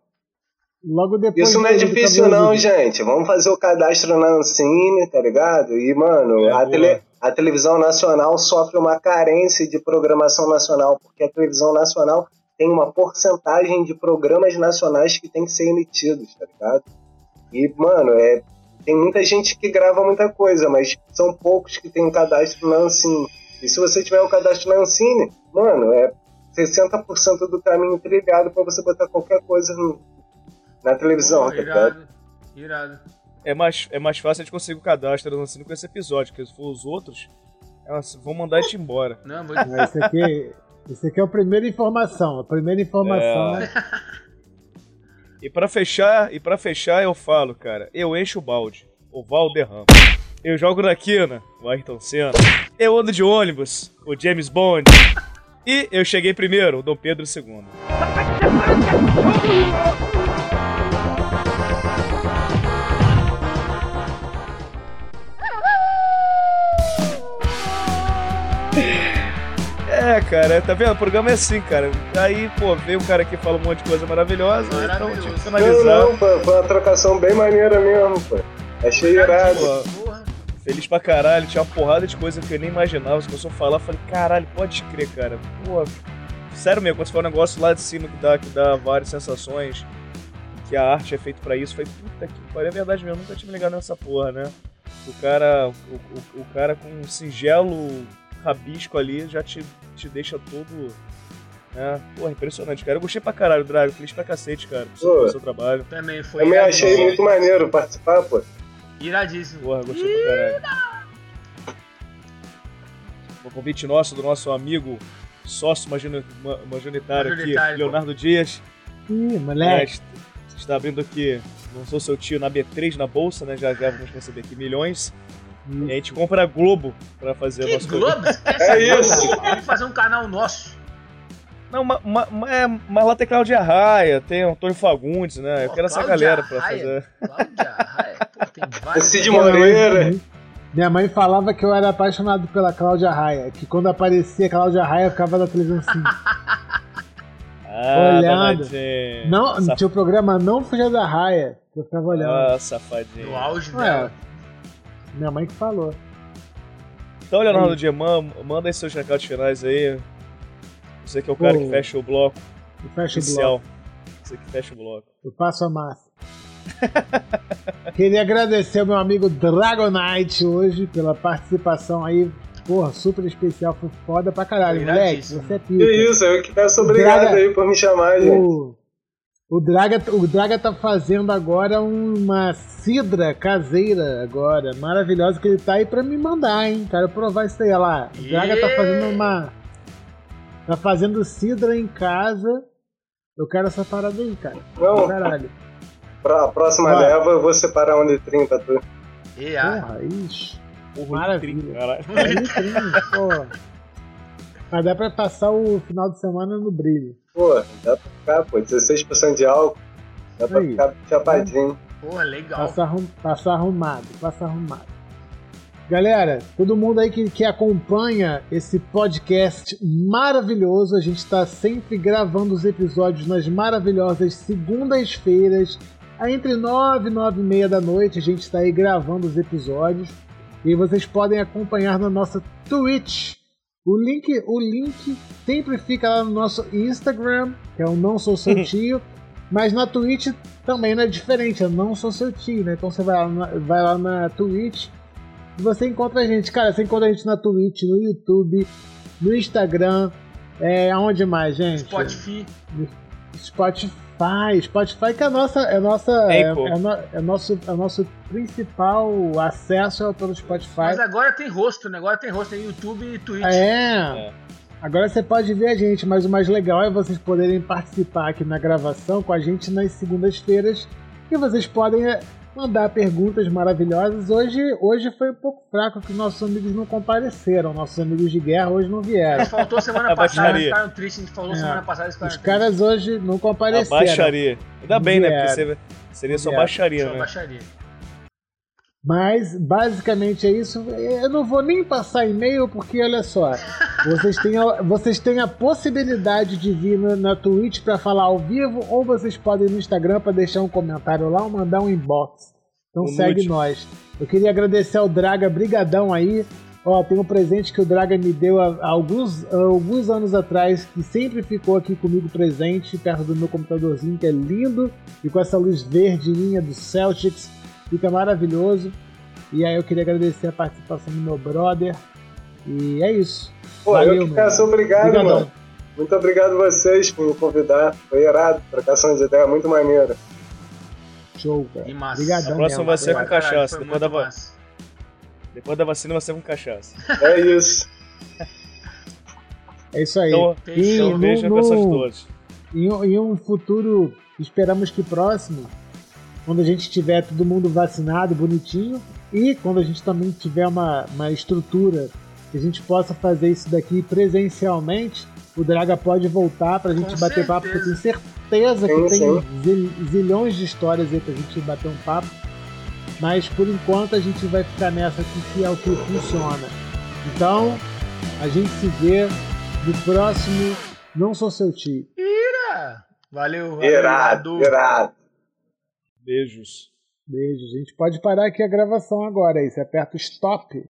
Logo depois. Isso não é do- do difícil não, gente. Vamos fazer o cadastro na Ancine, tá ligado? E, mano, É, a, tele- a televisão nacional sofre uma carência de programação nacional, porque a televisão nacional tem uma porcentagem de programas nacionais que tem que ser emitidos, tá ligado? E, mano, é, tem muita gente que grava muita coisa, mas são poucos que tem um cadastro na Ancine. E se você tiver o um cadastro na Ancine, mano, é 60% do caminho trilhado para você botar qualquer coisa no, na televisão, Pô, tá ligado? Irado. É mais, é mais fácil a gente conseguir o cadastro na Ancine com esse episódio, porque se for os outros, elas vão mandar a gente embora. Não, vou... esse aqui, esse aqui é a primeira informação. A primeira informação. É... e para fechar, e para fechar eu falo, cara, eu encho o balde, o Valderrama. Eu jogo na quina, o Ayrton Senna. Eu ando de ônibus, o James Bond. E eu cheguei primeiro, o Dom Pedro II. É, cara, tá vendo? O programa é assim, cara. Aí, pô, veio um cara aqui fala um monte de coisa maravilhosa, então que finalizar. Não, não, foi, foi uma trocação bem maneira mesmo, pô. Achei irado. Feliz pra caralho, tinha uma porrada de coisa que eu nem imaginava. Você começou a falar, eu falei, caralho, pode crer, cara. Pô, sério mesmo, quando você fala um negócio lá de cima que dá, que dá várias sensações, que a arte é feita pra isso, foi puta que pariu, é verdade mesmo, nunca tinha me ligado nessa porra, né? O cara, o, o, o cara com um singelo rabisco ali já te, te deixa todo. É, porra, impressionante, cara. Eu gostei pra caralho, Drago. Feliz pra cacete, cara, pelo seu trabalho. Também foi. Também achei muito maneiro participar, pô. Iradíssimo. Porra, gostei pra caralho. O convite nosso, do nosso amigo sócio majoritário, aqui, Leonardo Dias. Ih, moleque. É, está abrindo aqui, não sou seu tio, na B3 na bolsa, né? Já, já vamos receber aqui milhões. E a gente compra a Globo pra fazer que o nosso Globo? é isso! Vamos fazer um canal nosso. Não, mas, mas, é, mas lá tem Cláudia Raia, tem Antônio Fagundes, né? Eu quero essa galera pra fazer. Cláudia Raia, tem *laughs* vários. Cid Moreira. Minha mãe falava que eu era apaixonado pela Cláudia Raia, que quando aparecia a Cláudia Raia eu ficava na televisão assim. *laughs* ah, olhando. Não, Saf... tinha o programa Não Fuja da Raia, que eu ficava olhando. Ah, safadinho. No auge dela. Minha mãe que falou. Então, Leonardo Aí. Diamant, manda aí seus recados finais aí. Você que é o cara Pô, que fecha o bloco. Fecha oficial. o bloco. Você que fecha o bloco. Eu passo a massa. *laughs* Queria agradecer ao meu amigo Dragonite hoje pela participação aí. Porra, super especial, foi foda pra caralho, moleque. Você é pica. Que isso, eu que peço obrigado Draga, aí por me chamar, gente. O, o Draga, o Draga tá fazendo agora uma cidra caseira agora, maravilhosa, que ele tá aí pra me mandar, hein? Quero provar isso aí, olha lá. O Draga tá fazendo uma... Tá fazendo cidra em casa. Eu quero essa parada aí, cara. Não. Caralho. Pra próxima Vai. leva eu vou separar um litrinho pra tu. E a... Porra, ixi. Maravilha. Um litrinho, porra. Mas dá pra passar o final de semana no brilho. Pô, dá pra ficar, pô. 16% de álcool. Dá pra Aí. ficar chapadinho. Pô, legal. Passa, arrum, passa arrumado, passa arrumado. Galera, todo mundo aí que, que acompanha esse podcast maravilhoso, a gente está sempre gravando os episódios nas maravilhosas segundas-feiras, entre 9 e 9 e meia da noite, a gente está aí gravando os episódios. E vocês podem acompanhar na nossa Twitch. O link, o link sempre fica lá no nosso Instagram, que é o Não Sou Seu *laughs* Tio. Mas na Twitch também não é diferente, eu não sou seu tio, né? Então você vai lá na, vai lá na Twitch e você encontra a gente. Cara, você encontra a gente na Twitch, no YouTube, no Instagram. É, aonde mais, gente? Spotify. Spotify. Spotify que é a nossa, é nossa, é, é, no, é, nosso, é nosso principal acesso pelo Spotify. Mas agora tem rosto, né? Agora tem rosto, tem YouTube e Twitch. É. é. Agora você pode ver a gente, mas o mais legal é vocês poderem participar aqui na gravação com a gente nas segundas-feiras. E vocês podem é, mandar perguntas maravilhosas. Hoje, hoje foi um pouco fraco que nossos amigos não compareceram. Nossos amigos de guerra hoje não vieram. É, faltou semana passada, eles ficaram tristes. A gente falou é. semana passada, eles Os caras hoje não compareceram. A baixaria. Ainda bem, né? Porque seria só baixaria, só né? baixaria. Mas basicamente é isso. Eu não vou nem passar e-mail porque olha só, vocês têm a, vocês têm a possibilidade de vir na, na Twitch para falar ao vivo ou vocês podem ir no Instagram para deixar um comentário lá ou mandar um inbox. Então segue nós. Eu queria agradecer ao Draga, brigadão aí. Ó, tem um presente que o Draga me deu há alguns, há alguns anos atrás, que sempre ficou aqui comigo presente, perto do meu computadorzinho, que é lindo, e com essa luz verdinha do Celtics, fica maravilhoso. E aí eu queria agradecer a participação do meu brother. E é isso. Pô, Valeu, eu que peço obrigado, Obrigadão. mano. Muito obrigado a vocês por me convidar. Foi irado, trocação de ideia muito maneira. Show, cara. Massa. Obrigadão A próxima vai ser com cachaça, depois da va-. Depois da vacina você com cachaça. É isso. É isso aí. Então, E no- beijo no- essas duas. Em, um- em um futuro, esperamos que próximo, quando a gente tiver todo mundo vacinado, bonitinho, e quando a gente também tiver uma, uma estrutura que a gente possa fazer isso daqui presencialmente, o Draga pode voltar pra gente Com bater papo, porque eu tenho certeza. certeza que tem zil- zilhões de histórias aí pra gente bater um papo. Mas por enquanto a gente vai ficar nessa aqui que é o que funciona. Então, a gente se vê no próximo Não Sou Seu Tio. Ira! Valeu, valeu. Irado, irado. Beijos. Beijo. A gente pode parar aqui a gravação agora aí. Você aperta o stop